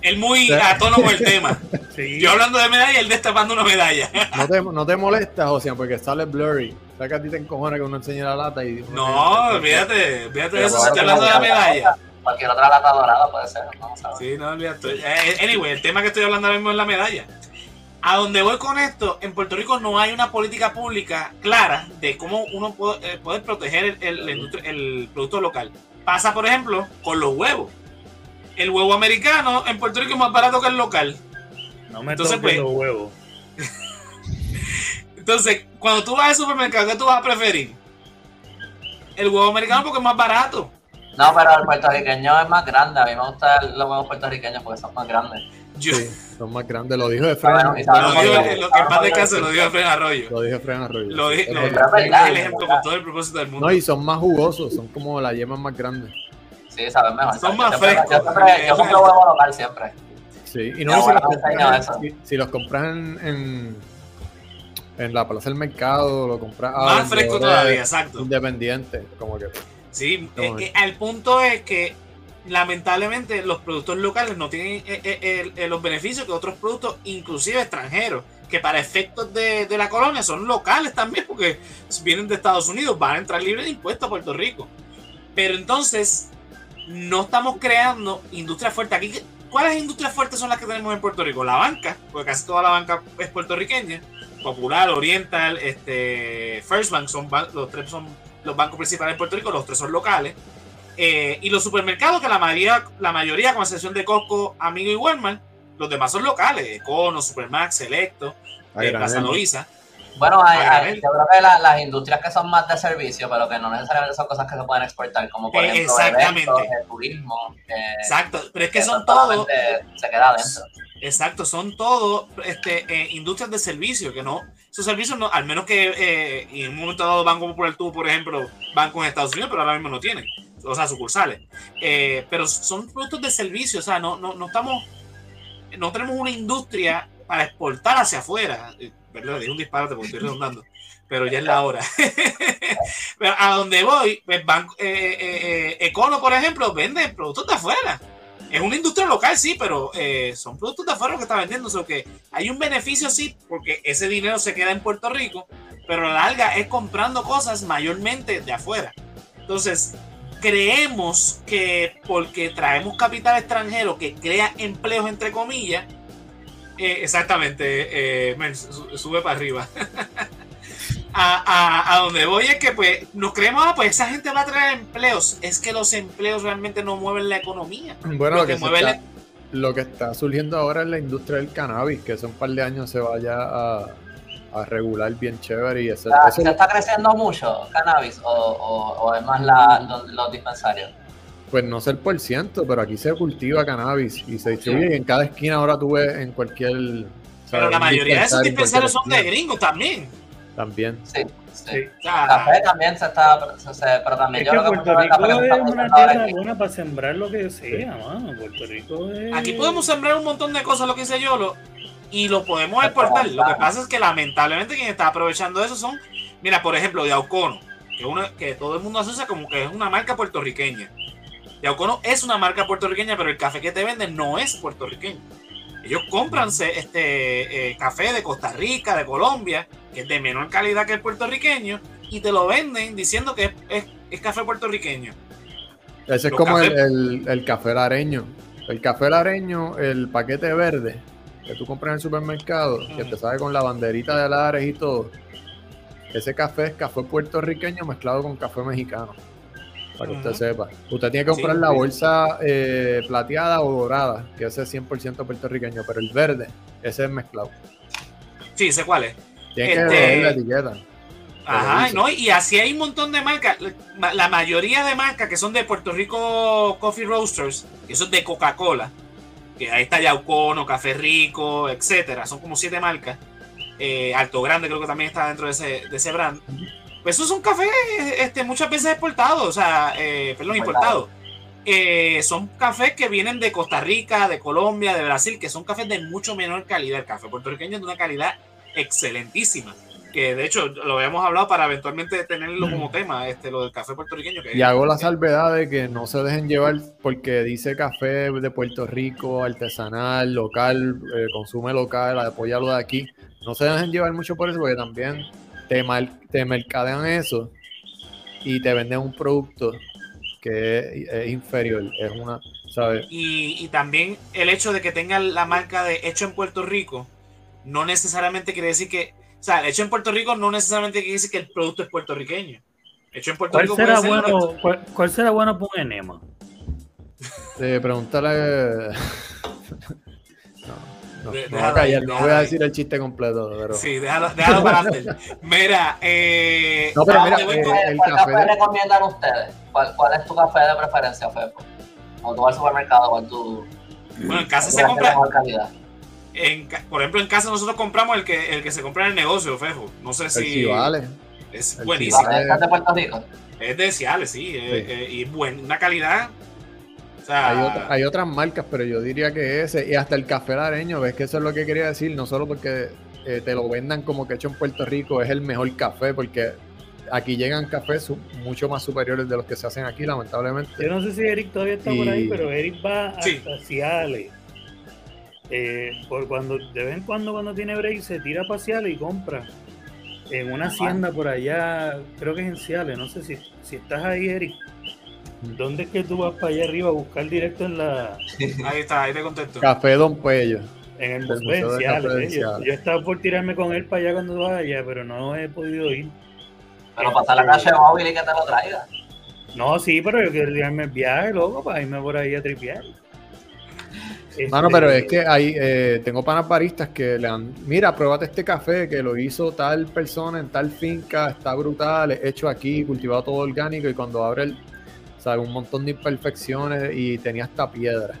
S1: él, muy a tono con el tema. Yo hablando de medalla y él destapando una medalla.
S2: No te, no te molesta, José, porque sale blurry. O sea que a ti te encojona que uno enseñe la lata y.
S1: No, olvídate, olvídate de eso, si estoy hablando de la medalla.
S3: Cualquier otra lata dorada puede ser, no
S1: Sí, no, olvídate. Eh, anyway, el tema que estoy hablando ahora mismo es la medalla. A donde voy con esto, en Puerto Rico no hay una política pública clara de cómo uno puede, eh, proteger el, el, producto local. Pasa, por ejemplo, con los huevos. El huevo americano en Puerto Rico es más barato que el local.
S4: No me Entonces, pues, los huevos.
S1: Entonces, cuando tú vas al supermercado, ¿qué tú vas a preferir? El huevo americano porque es más barato.
S3: No, pero el puertorriqueño es más grande. A mí me gustan los huevos puertorriqueños porque son más grandes.
S2: Sí, son más grandes, lo dijo de Fren.
S1: lo dijo, lo que paz de casa lo dijo Fren Arroyo.
S2: Lo dijo Fren Arroyo.
S1: Lo dije, lo, el ejemplo con todo el propósito del mundo.
S2: No, y son más jugosos, son como las yemas más grandes.
S3: Sí, saben mejor.
S1: Son más frescos.
S3: Yo, compro huevo local siempre.
S2: Sí, y no, si, los compras, si, los compras en, en, la plaza del mercado, lo compras.
S1: Más fresco todavía, exacto.
S2: Independiente, como que.
S1: Sí, es que el punto es que lamentablemente los productos locales no tienen eh, eh, eh, los beneficios que otros productos, inclusive extranjeros, que para efectos de, la colonia son locales también, porque vienen de Estados Unidos, van a entrar libres de impuestos a Puerto Rico. Pero entonces, no estamos creando industria fuerte. Aquí, ¿Cuáles industrias fuertes son las que tenemos en Puerto Rico? La banca, porque casi toda la banca es puertorriqueña. Popular, Oriental, este, First Bank, son los tres son los bancos principales de Puerto Rico, los tres son locales. Eh, y los supermercados, que la mayoría, la mayoría, con excepción de Costco, Amigo y Walmart, los demás son locales, Econo, Supermax, Selecto, eh, Plaza Loiza.
S3: Bueno, hay, yo creo que las industrias que son más de servicio, pero que no necesariamente son cosas que se pueden exportar, como por ejemplo Exactamente. el turismo.
S1: Exacto, pero es que son todos.
S3: Se queda adentro.
S1: Exacto, son todos este, eh, industrias de servicio, que no, esos servicios no, al menos que en un momento dado Banco Popular tuvo, por ejemplo, bancos en Estados Unidos, pero ahora mismo no tienen o sea, sucursales. Eh, pero son productos de servicio, o sea, no, no, no estamos, no tenemos una industria para exportar hacia afuera. Perdón, dije un disparate porque estoy redundando, pero ya es la hora. pero a donde voy, pues, Banco, eh, eh, Econo, por ejemplo, vende productos de afuera. Es una industria local, sí, pero son productos de afuera que está vendiendo. O sea, que hay un beneficio, sí, porque ese dinero se queda en Puerto Rico, pero la larga es comprando cosas mayormente de afuera. Entonces, creemos que porque traemos capital extranjero que crea empleos entre comillas, eh, exactamente, eh, sube para arriba. a, donde voy es que pues nos creemos, ah, pues esa gente va a traer empleos. Es que los empleos realmente no mueven la economía.
S2: Bueno, lo que, mueve lo que está surgiendo ahora es la industria del cannabis, que hace un par de años se vaya a, a regular bien chévere y eso.
S3: ¿Se está creciendo mucho cannabis o, o, es más los, dispensarios?
S2: Pues no sé el por ciento, pero aquí se cultiva cannabis y se distribuye y en cada esquina ahora tú ves en cualquier...
S1: Pero la mayoría de esos dispensarios son de gringos también.
S2: También.
S3: Sí. Sí. Café también se está, pero también
S4: es yo que Puerto Rico es una tierra buena para sembrar lo que sea, mano. Puerto Rico es...
S1: Aquí podemos sembrar un montón de cosas, lo que hice yo, lo, y lo podemos exportar. Lo que pasa es que lamentablemente quien está aprovechando eso son, mira, por ejemplo, Yaucono, que, uno, que todo el mundo asocia como que es una marca puertorriqueña. Yaucono es una marca puertorriqueña, pero el café que te venden no es puertorriqueño. Ellos compran este eh, café de Costa Rica, de Colombia, que es de menor calidad que el puertorriqueño, y te lo venden diciendo que es, es, café puertorriqueño.
S2: Ese es como el, el, el, café lareño. El café lareño, el paquete verde, que tú compras en el supermercado, que te sabe con la banderita de Lares y todo, ese café es café puertorriqueño mezclado con café mexicano. Para que usted sepa. Usted tiene que comprar la bolsa eh, plateada o dorada, que ese es 100% puertorriqueño, pero el verde, ese es mezclado.
S1: Sí, sé cuál es.
S2: Tiene que ver este, la etiqueta.
S1: Ajá, no, y así hay un montón de marcas. La mayoría de marcas que son de Puerto Rico Coffee Roasters, que son de Coca-Cola, que ahí está Yaucono, Café Rico, etcétera. Son como siete marcas. Eh, Alto Grande creo que también está dentro de ese, de ese brand. Pues esos son cafés este, muchas veces exportados, o sea, eh, perdón, importados. Eh, son cafés que vienen de Costa Rica, de Colombia, de Brasil, que son cafés de mucho menor calidad. El café puertorriqueño es de una calidad excelentísima. Que de hecho lo habíamos hablado para eventualmente tenerlo como tema, este, lo del café puertorriqueño.
S2: y hago la salvedad de que no se dejen llevar porque dice café de Puerto Rico, artesanal, local, eh, consume local, apoyarlo de aquí. No se dejen llevar mucho por eso porque también te, te mercadean eso y te venden un producto que es, inferior, es una, ¿sabes?
S1: Y, y también el hecho de que tenga la marca de hecho en Puerto Rico no necesariamente quiere decir que sea, hecho en Puerto Rico no necesariamente quiere decir que el producto es puertorriqueño. Hecho en Puerto
S4: ¿Cuál
S1: Rico
S4: será bueno, ¿cuál, será bueno para un enema?
S2: Eh, preguntarle. no, no, no, voy a callar, no voy a decir el chiste completo. Pero...
S1: Sí, déjalo, déjalo para antes. Mira, eh,
S2: no, pero mira, eh, el
S3: ¿cuál café recomiendan ustedes? ¿Cuál, ¿Cuál, es tu café de preferencia, Fepo? O tú vas al supermercado, ¿cuál tu.
S1: Bueno, en casa se compra. Calidad? Por ejemplo, en casa nosotros compramos el que, el que se compra en el negocio, Fejo. No sé si.
S2: vale.
S1: Es buenísimo.
S3: ¿Es de Puerto Rico?
S1: Es de Ciales, sí. Eh, eh, y buen, una calidad. O sea,
S2: hay, hay, otras marcas, pero yo diría que ese. Y hasta el café lareño, ves que eso es lo que quería decir. No solo porque eh, te lo vendan como que hecho en Puerto Rico es el mejor café, porque aquí llegan cafés mucho más superiores de los que se hacen aquí, lamentablemente.
S4: Yo no sé si Eric todavía está por ahí, pero Eric va hasta Ciales eh, por cuando de vez en cuando cuando tiene break se tira a pasear y compra en una hacienda por allá, creo que es en Ciales, no sé si, si estás ahí, Eric. ¿Dónde es que tú vas para allá arriba a buscar directo en la.
S1: Ahí está, ahí te contesto.
S2: Café Don Puello.
S4: En el museo de Ciales. Eh, yo, yo, estaba por tirarme con él para allá cuando vaya, pero no he podido ir.
S3: Pero pasar la calle móvil y que te lo traiga.
S4: No, sí, pero yo quiero tirarme el viaje, loco, para irme por ahí a tripear.
S2: Mano, pero es que hay, eh, tengo panas baristas que le han, mira, pruébate este café que lo hizo tal persona en tal finca, está brutal, es hecho aquí, cultivado todo orgánico y cuando abre el, sabe, un montón de imperfecciones y tenía hasta piedra.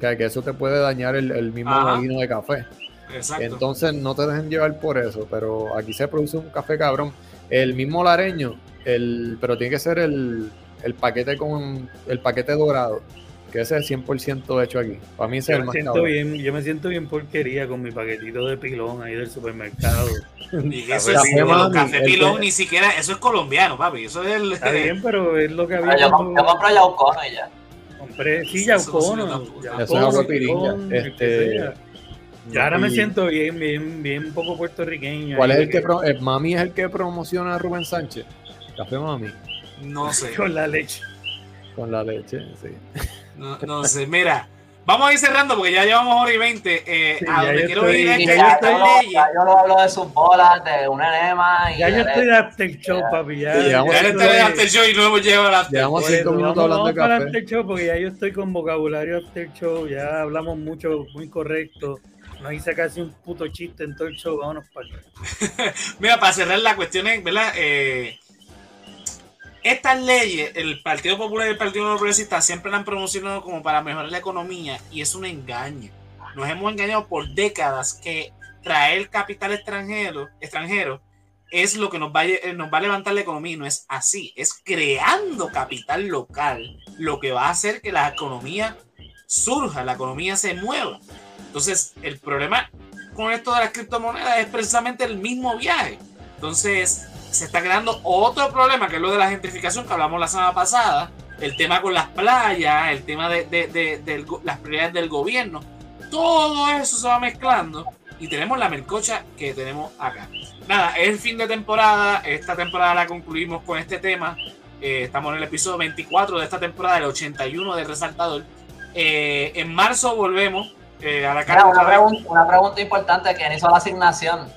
S2: Que, que eso te puede dañar el, mismo vino de café. Exacto. Entonces no te dejen llevar por eso, pero aquí se produce un café cabrón. El mismo lareño, el, pero tiene que ser el, el paquete con el paquete dorado que ese es 100% hecho aquí. Para mí ese
S4: yo
S2: es el
S4: me siento bien, Yo me siento bien porquería con mi paquetito de pilón ahí del supermercado.
S1: y eso es, café, café pilón ni siquiera, eso es colombiano, papi. Eso es el.
S4: Está bien, pero es lo que había.
S3: Yo, cuando... yo compré Yaucono y ya.
S4: Compré, sí, Yaucono.
S2: Eso es agua piringa. Este.
S4: Yo ahora me siento bien, bien, bien un poco puertorriqueño.
S2: ¿Cuál es el que, pro... el Mami es el que promociona a Rubén Sánchez? Café Mami.
S1: No sé.
S4: Con la leche.
S2: Con la leche, sí.
S1: No, no sé, mira. Vamos a ir cerrando porque ya llevamos hora y veinte. Eh, a donde quiero ir es que
S3: ya, estoy yo, ya yo no hablo de sus bolas, de un enema.
S4: Y ya yo estoy de after show, papi. Ya,
S1: ya, ya estoy de after show y no hemos llegado after
S2: Llevamos cinco minutos hablando de café.
S4: after show porque ya yo estoy con vocabulario after show. Ya hablamos mucho, muy correcto. No hice casi un puto chiste en todo el show. Vámonos para acá.
S1: Mira, para cerrar la cuestión, ¿verdad? Eh, estas leyes, el Partido Popular y el Partido Progresista siempre la han promocionado como para mejorar la economía y es un engaño. Nos hemos engañado por décadas que traer capital extranjero, extranjero es lo que nos va, a, nos va a levantar la economía. No es así, es creando capital local lo que va a hacer que la economía surja, la economía se mueva. Entonces, el problema con esto de las criptomonedas es precisamente el mismo viaje. Entonces, se está creando otro problema, que es lo de la gentrificación que hablamos la semana pasada, el tema con las playas, el tema de, las prioridades del gobierno. Todo eso se va mezclando y tenemos la mercocha que tenemos acá. Nada, es el fin de temporada. Esta temporada la concluimos con este tema. Eh, estamos en el episodio 24 de esta temporada, el 81 de Resaltador. Eh, en marzo volvemos eh, a la
S3: cara. Una, pregunta, una pregunta importante: ¿quién hizo la asignación?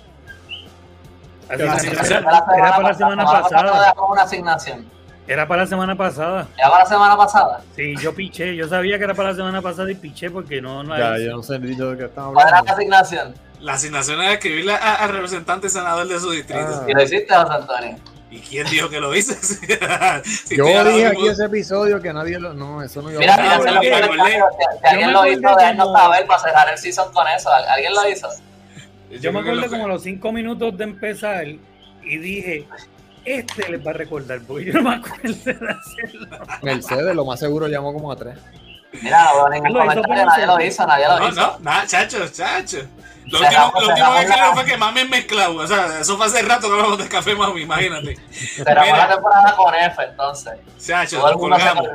S4: Era, para la semana pasada.
S3: Una asignación.
S4: Era para la semana pasada.
S3: ¿Era para la semana pasada?
S4: Sí, yo piché. Yo sabía que era para la semana pasada y piché porque no, no
S2: Ya, yo no sé de qué estamos
S3: hablando. ¿Cuál era la asignación?
S1: La asignación era escribirle al representante senador de su distrito.
S3: Ah. ¿Y lo hiciste, José Antonio?
S1: ¿Y quién dijo que lo hice?
S2: si yo dije aquí ese episodio que nadie lo. No, eso no iba
S3: Mira, mira, se lo si alguien lo hizo, déjenos saber para cerrar el season con eso. ¿Alguien lo hizo?
S4: Yo, me acuerdo como a los cinco minutos de empezar y dije, este les va a recordar, porque yo no me acuerdo de hacerlo.
S2: Mercedes, lo más seguro llamó como a tres.
S3: Mira, no ningún comentario, nadie lo hizo, nadie lo hizo.
S1: No, no, nada, chacho, chacho. Lo último, lo último que creo fue que mami mezclado. O sea, eso fue hace rato que hablamos de café, mami, imagínate.
S3: Será la temporada con F, entonces.
S1: Chacho, colgamos.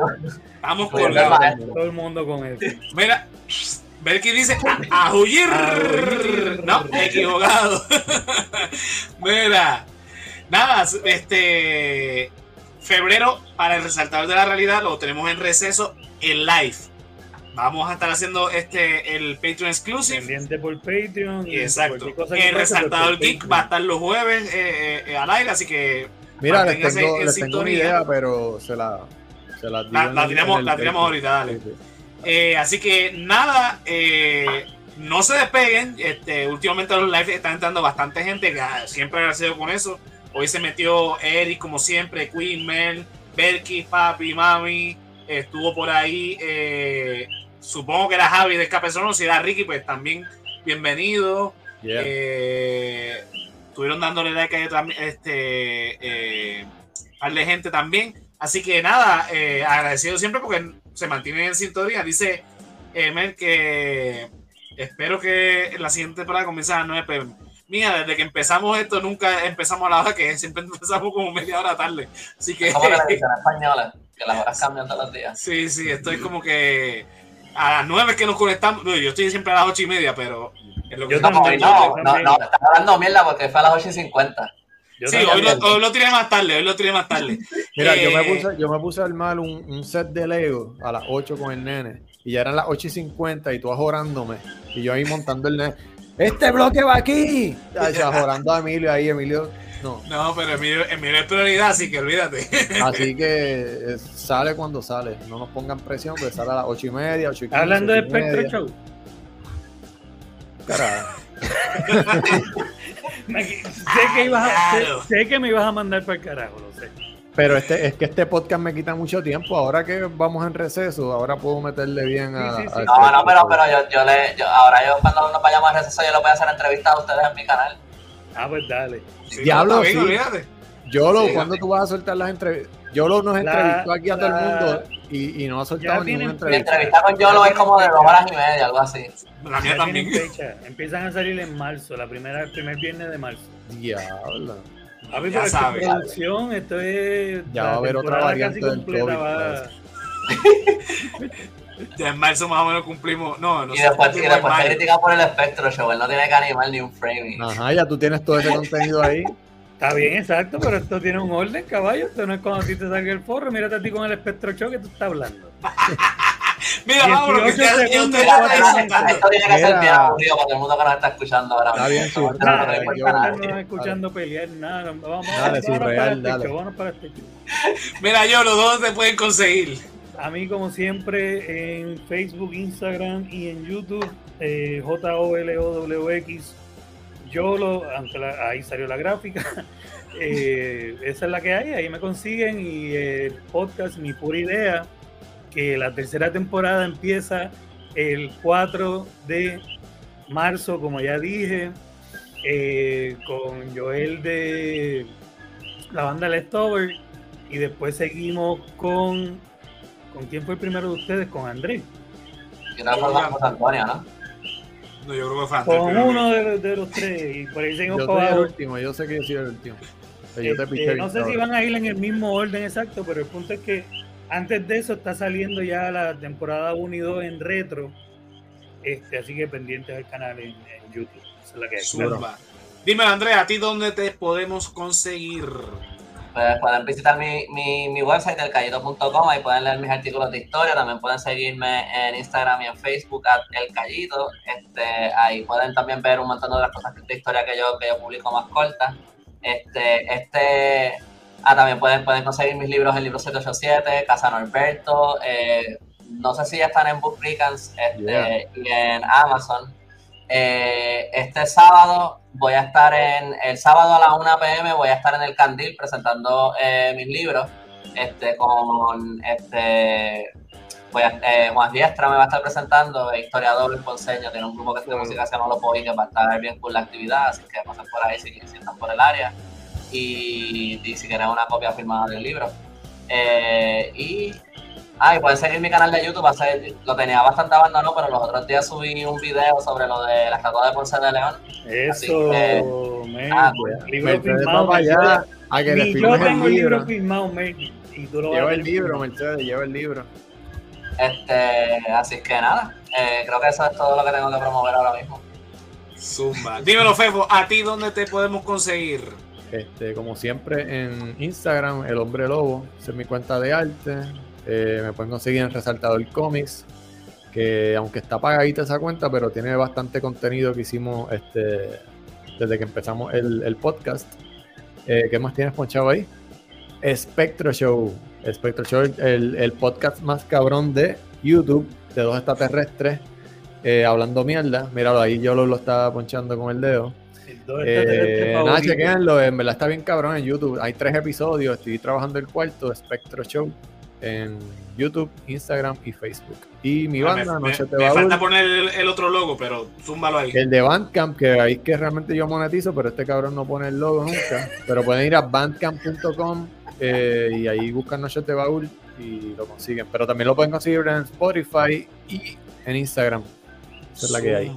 S1: Estamos colgados.
S4: Todo el mundo con F.
S1: Mira, Belki dice a, huir. No, equivocado. Mira, nada, este febrero para el resaltador de la realidad lo tenemos en receso en live. Vamos a estar haciendo este el Patreon exclusive.
S4: Pendiente por Patreon.
S1: Y exacto. El resaltador geek va a estar los jueves eh, eh, al aire, así que.
S2: Mira, les tengo, les tengo una idea, pero se la, se la,
S1: la, la tiramos, la tiramos ahorita, dale. Eh, así que nada, eh, no se despeguen. Este, últimamente los lives están entrando bastante gente, que siempre agradecido con eso. Hoy se metió Eric, como siempre, Queen, Mel, Berky, Papi, Mami. Estuvo por ahí. Eh, supongo que era Javi de Escape Sonoro. Si era Ricky, pues también bienvenido. Eh, estuvieron dándole like a este, eh, de gente también. Así que nada, agradecido siempre porque se mantiene en sintonía. Dice Emel que espero que la siguiente temporada comience a las 9 pm. Mira, desde que empezamos esto nunca empezamos a la hora que siempre empezamos como media hora tarde. Así que.
S3: Como que la española, que las horas cambian todos los días.
S1: Sí, sí, estoy como que a las 9 que nos conectamos. yo estoy siempre a las 8 y media, pero.
S3: lo que yo no, no, no, no, estás hablando mierda porque fue a las 8 y 50.
S1: Sí, hoy lo, hoy lo, tiré más tarde, hoy lo tiré más tarde.
S2: Mira, yo, me eh, puse, yo me puse a armar un, un, set de Lego a las 8 con el nene. Y ya eran las 8 y 50 y tú orándome. Y yo ahí montando el nene. ¡Este bloque va aquí! Ya, orando a Emilio ahí, Emilio. No.
S1: No, pero Emilio, Emilio es prioridad, así que olvídate.
S2: Así que eh, sale cuando sale. No nos pongan presión, porque sale a las 8 y media, 8 y 15.
S4: Hablando de Spectre Show.
S2: Carajo.
S4: Sé, que ibas a, sé, que me ibas a mandar para el carajo, lo sé.
S2: Pero este, es que este podcast me quita mucho tiempo. Ahora que vamos en receso, ahora puedo meterle bien a.
S3: Sí, sí, sí. no, no, pero, pero yo, yo le. Yo, ahora yo, cuando nos vayamos a receso, yo le voy a hacer entrevistas a ustedes en mi canal.
S4: Ah, pues dale.
S2: Diablo, sí. Yo lo, cuando tú vas a soltar las entrevistas? Yo lo nos entrevistó aquí a todo el mundo y, y no ha soltado ninguna entrevista.
S3: Mi entrevista con Yolo es como de dos horas y media, algo así.
S1: La mía también.
S4: Fecha. Empiezan a salir en marzo, la primera, el primer viernes de marzo.
S2: Diablo.
S4: A ver, ya sabe. producción, esto es.
S2: Ya va a haber otra variante del COVID. Va...
S1: ya en marzo más o menos cumplimos. No, no
S3: y después, y después te por el espectro, show. Él no tiene que animar ni un framing.
S2: Ajá, ya tú tienes todo ese contenido ahí.
S4: Está bien, exacto, pero esto tiene un orden, caballo. Esto no es cuando a ti te salga el forro. Mírate a ti con el espectro show que tú estás hablando.
S1: Mira, vamos, que
S3: usted, usted Esto tiene que ser bien aburrido para el mundo que nos está escuchando ahora.
S2: Está bien,
S4: su No está escuchando pelear, nada. Vamos,
S2: dale, surreal, dale.
S4: Para este
S1: Mira, yo, los dos te pueden conseguir.
S4: A mí, como siempre, en Facebook, Instagram y en YouTube, eh, J-O-L-O-W-X Yolo, aunque ahí salió la gráfica. Eh, esa es la que hay, ahí me consiguen. Y el podcast Mi Pura Idea, que la tercera temporada empieza el 4 de marzo, como ya dije, eh, con Joel de la banda Leftover. Y después seguimos con. ¿Con quién fue el primero de ustedes? Con Andrés.
S3: Con Antonio, ¿no?
S1: No, yo creo que fue
S4: Con uno de, de, los tres. Y por ahí seguimos
S2: yo soy el último, yo sé que yo soy el último.
S4: Este, no sé si van a ir en el mismo orden exacto, pero el punto es que antes de eso está saliendo ya la temporada 1 y 2 en retro. Este, así que pendientes del canal en, YouTube. Esa es la que hay.
S1: Dime, Andrea, ¿a ti dónde te podemos conseguir?
S3: Pues pueden visitar mi, mi, mi website, elcallito.com, ahí pueden leer mis artículos de historia, también pueden seguirme en Instagram y en Facebook, El Callito, este, ahí pueden también ver un montón de otras cosas de historia que yo, que yo publico más cortas. Este, este, ah, también pueden, pueden conseguir mis libros en Libro 787, Casa Norberto, eh, no sé si ya están en Book este, y en Amazon. Eh, este sábado voy a estar en, el sábado a las 1 pm voy a estar en el Candil presentando eh, mis libros, este, con este, voy a, eh, Juan Diestra me va a estar presentando, historiador, ponceño, tiene un grupo que estudia música que no lo puedo ir, que va a estar bien con la actividad, así que pasen por ahí si, si están por el área. Y, y si quieren una copia firmada del libro. y Ah, y pueden seguir mi canal de YouTube. Hacer, lo tenía bastante abandonado, pero los otros días subí un video sobre lo de la estatua de Ponce de León.
S4: Eso,
S3: que, ah,
S4: pues, libro firmado.
S2: Allá, a que
S4: Ni yo tengo el libro firmado,
S2: y tú lo Lleva el libro, Mercedes, lleva el libro.
S3: Este, así que nada, eh, creo que eso es todo lo que tengo que promover ahora mismo.
S1: Zumba. Dímelo, Fefo, ¿a ti dónde te podemos conseguir?
S2: Este, como siempre en Instagram, El Hombre Lobo, esa es mi cuenta de arte. Eh, me pueden conseguir en Resaltador Comics, que aunque está pagadita esa cuenta, pero tiene bastante contenido que hicimos este, desde que empezamos el, podcast. Eh, ¿Qué más tienes ponchado ahí? Spectro Show. Spectro Show, el, el podcast más cabrón de YouTube, de dos extraterrestres eh, hablando mierda. Míralo, ahí yo lo, lo estaba ponchando con el dedo. Eh, nada, chequenlo, en verdad está bien cabrón en YouTube. Hay tres episodios, estoy trabajando el cuarto, Spectro Show, en YouTube, Instagram y Facebook. Y mi ah, banda,
S1: me, Noche me, me falta poner el, otro logo, pero zúmbalo ahí.
S2: El de Bandcamp, que ahí que realmente yo monetizo, pero este cabrón no pone el logo nunca. pero pueden ir a bandcamp.com eh, y ahí buscan Noche de Baúl y lo consiguen. Pero también lo pueden conseguir en Spotify y en Instagram es la que hay.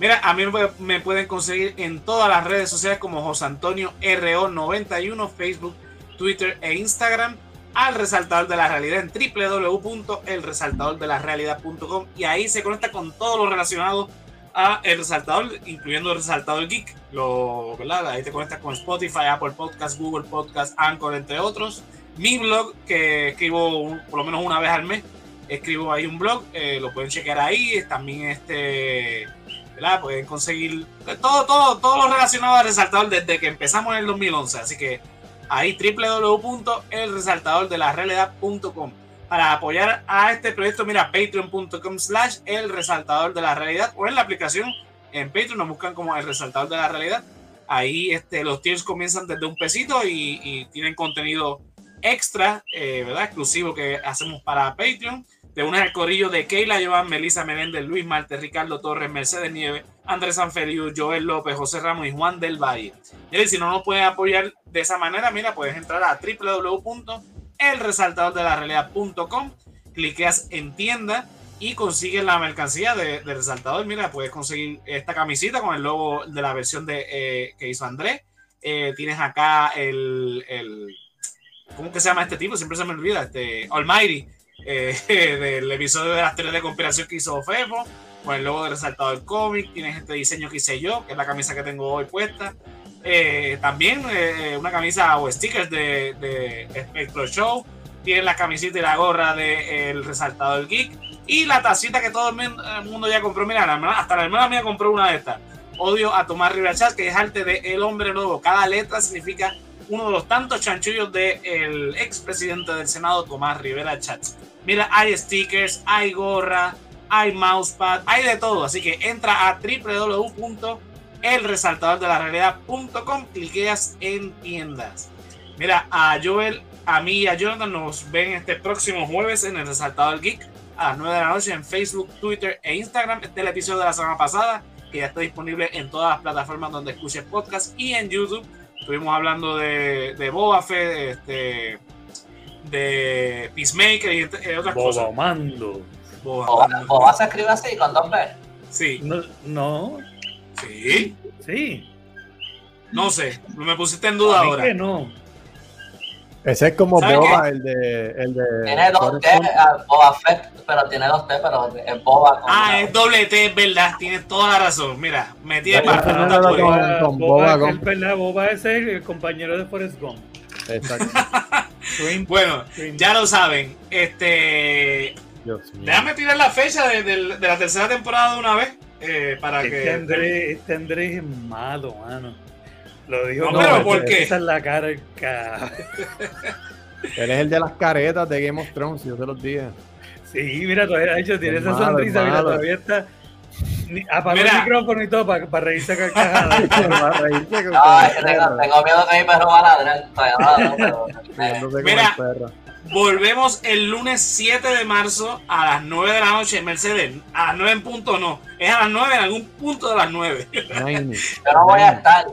S1: Mira, a mí me pueden conseguir en todas las redes sociales como José Antonio RO91, Facebook, Twitter e Instagram. Al resaltador de la realidad en www.elresaltadordelarealidad.com y ahí se conecta con todo lo relacionado a el resaltador, incluyendo el resaltador geek. Lo, ¿verdad? Ahí te conectas con Spotify, Apple Podcast, Google Podcast, Anchor, entre otros. Mi blog, que escribo por lo menos una vez al mes, escribo ahí un blog, eh, lo pueden chequear ahí, también este, ¿verdad? Pueden conseguir todo, todo, todo lo relacionado al resaltador desde que empezamos en el 2011, así que ahí www.elresaltadordelarealidad.com para apoyar a este proyecto, mira, patreon.com slash el resaltador de la realidad o en la aplicación en Patreon nos buscan como el resaltador de la realidad. Ahí este, los tiers comienzan desde un pesito y, tienen contenido extra, eh, ¿verdad? Exclusivo que hacemos para Patreon. De unas al corillo de Keila Joan, Melissa Menéndez, Luis Marte, Ricardo Torres, Mercedes Nieves, Andrés Sanfeliu, Joel López, José Ramos y Juan del Valle. Y si no nos pueden apoyar de esa manera, mira, puedes entrar a www.elresaltadordelarealidad.com, cliqueas en tienda y consigues la mercancía de, Resaltador. Mira, puedes conseguir esta camisita con el logo de la versión de, eh, que hizo Andrés. Eh, tienes acá el ¿Cómo que se llama este tipo? Siempre se me olvida. Este, Almighty, eh, del episodio de las teorías de conspiración que hizo Fefo, con el logo de resaltado del cómic. Tienes este diseño que hice yo, que es la camisa que tengo hoy puesta. Eh, también eh, una camisa o stickers de, de Spectro Show. Tienes la camiseta y la gorra del de, resaltado del geek. Y la tacita que todo el mundo ya compró. Mira, hasta la hermana mía compró una de estas. Odio a Tomás Rivera que es arte de El Hombre Nuevo. Cada letra significa uno de los tantos chanchullos del expresidente del Senado, Tomás Rivera Chats. Mira, hay stickers, hay gorra, hay mousepad, hay de todo. Así que entra a www.elresaltadordelarealidad.com, cliqueas en tiendas. Mira, a Joel, a mí y a Jonathan nos ven este próximo jueves en el Resaltador Geek a las 9 de la noche en Facebook, Twitter e Instagram. Este es el episodio de la semana pasada que ya está disponible en todas las plataformas donde escuches podcast y en YouTube Estuvimos hablando de, de Boba Fett, este, de Peacemaker y otras
S4: Boba
S1: cosas.
S4: Mando.
S3: Boba, Boba se escribe así, con dos B.
S1: Sí.
S4: No, no.
S1: Sí.
S4: Sí.
S1: No sé, me pusiste en duda ahora.
S4: Que no.
S2: Ese es como Boba, el de, el de.
S3: Tiene dos T, uh, Boba Fett, pero tiene dos T, pero es Boba. Con
S1: ah, es doble T, es verdad, tienes toda la razón. Mira, metí de parte.
S4: No, no, con, con Boba, Boba, es verdad, Boba es el compañero de Forrest Gump.
S2: Exacto.
S1: bueno, ya lo saben. Este. Déjame tirar la fecha de, de, de, la tercera temporada de una vez. Eh, para
S4: este
S1: que.
S4: Andrés, este Andrés es malo, mano. Lo dijo
S1: no, pero ¿por qué?
S4: Esa es la cara
S2: Eres el de las caretas de Game of Thrones, yo te los dije.
S4: Sí, mira, todavía hecho, tiene esa sonrisa, mira, todavía está. Apagó el micrófono y todo para, para reírse para
S3: con no, es que tengo, tengo, miedo que mi perro va a ladrar.
S1: Mira, volvemos el lunes 7 de marzo a las 9 de la noche Mercedes. A las 9 en punto no. Es a las 9 en algún punto de las 9.
S3: Yo no voy a estar.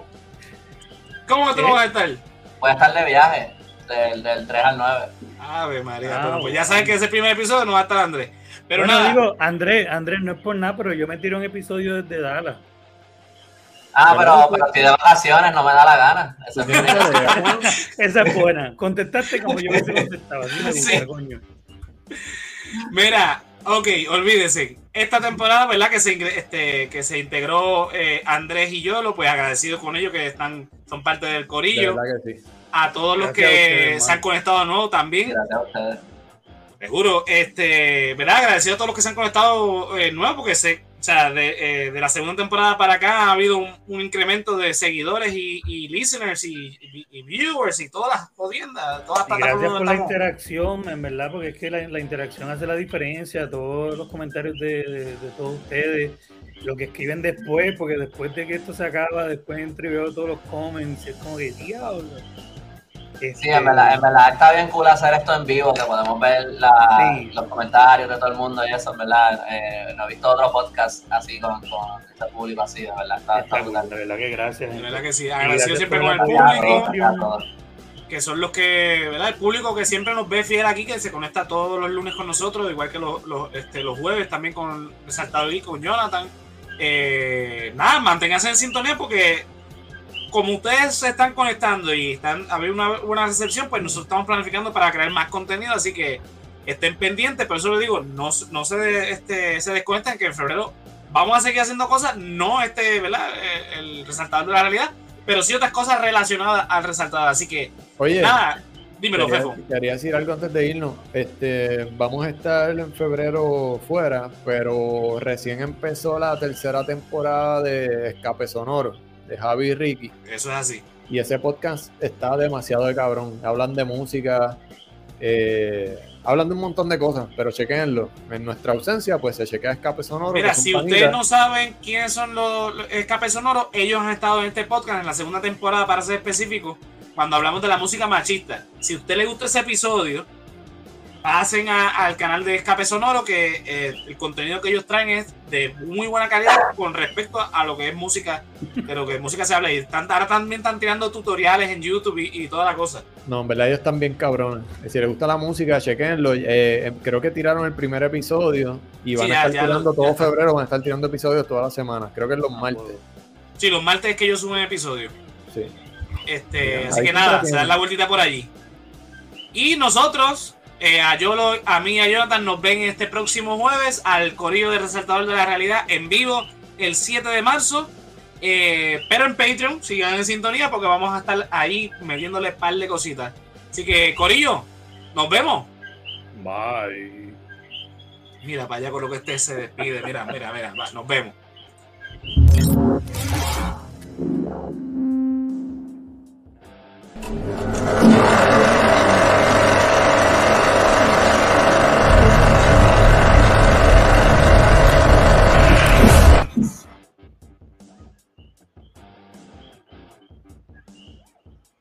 S1: ¿Cómo tú no vas a estar?
S3: Voy a estar de viaje, del, del 3 al 9.
S1: Ave María, ah, pues ya saben que ese primer episodio no va a estar Andrés. Pero
S4: bueno, nada. digo, Andrés, Andrés, no es por nada, pero yo me tiro un episodio desde Dallas.
S3: Ah, pero, pero estoy de vacaciones, no me da la gana. Esa
S4: es, Esa es buena. Contestaste como yo hubiese contestado. Me gusta, coño.
S1: Mira, ok, olvídese. Esta temporada, ¿verdad? Que se, este, que se integró eh, Andrés y yo, lo pues agradecido con ellos que están, son parte del corillo. que sí. A todos los que se han conectado de nuevo también. Gracias a ustedes. Seguro, este, ¿verdad? Agradecido a todos los que se han conectado eh, nuevo, porque se, o sea, de, eh, de, la segunda temporada para acá ha habido un, incremento de seguidores y, y listeners y, y, viewers y todas las jodiendas. Todas
S4: y gracias por la interacción, en verdad, porque es que la, la, interacción hace la diferencia. Todos los comentarios de, de, todos ustedes, lo que escriben después, porque después de que esto se acaba, después entre veo todos los comments, es como que diablo
S3: Sí, en verdad, en verdad está bien cool hacer esto en vivo, que podemos ver los comentarios de todo el mundo y eso, en verdad. Eh, no he visto otro podcast así con, con este público así, de verdad. Está, está
S4: De verdad que gracias.
S1: De verdad que sí. Agradecido siempre con el público. Que son los que, ¿verdad? El público que siempre nos ve fiel aquí, que se conecta todos los lunes con nosotros, igual que los, los, este, los jueves también con Resaltado y con Jonathan. Eh, nada, manténganse en sintonía porque como ustedes se están conectando y están a ver una buena recepción, pues nosotros estamos planificando para crear más contenido, así que estén pendientes, por eso les digo, no, no se, este, se desconecten que en febrero vamos a seguir haciendo cosas, no este, ¿verdad? Eh, el, resaltador de la realidad, pero sí otras cosas relacionadas al resaltador, así que
S2: Oye, nada, dímelo, quería, Fefo. Quería decir algo antes de irnos, este, vamos a estar en febrero fuera, pero recién empezó la tercera temporada de Escape Sonoro de Javi y Ricky.
S1: Eso es así.
S2: Y ese podcast está demasiado de cabrón. Hablan de música, eh, hablan de un montón de cosas, pero chequenlo. En nuestra ausencia, pues se chequea Escape Sonoro.
S1: Mira, si ustedes no saben quiénes son los, Escape Sonoro, ellos han estado en este podcast en la segunda temporada, para ser específico, cuando hablamos de la música machista. Si a usted le gustó ese episodio, pasen al canal de Escape Sonoro, que eh, el contenido que ellos traen es de muy buena calidad con respecto a lo que es música, de lo que música se habla. Y están, ahora también están tirando tutoriales en YouTube y, toda la cosa.
S2: No, en verdad ellos están bien cabrones. Si les gusta la música, chequenlo. Eh, em, creo que tiraron el primer episodio y van a estar tirando todo febrero, van a estar tirando episodios todas las semanas. Creo que es los ah, martes.
S1: Sí, los martes es que ellos suben episodios. Sí. Este, así que nada, se dan la vueltita por allí. Y nosotros eh, a, mí y a Jonathan nos ven este próximo jueves al Corillo de Resaltador de la Realidad en vivo el 7 de marzo. Eh, pero en Patreon, sigan en sintonía porque vamos a estar ahí metiéndole par de cositas. Así que, Corillo, nos vemos.
S4: Bye.
S1: Mira, para allá con lo que este se despide. Mira, mira, mira. Nos vemos.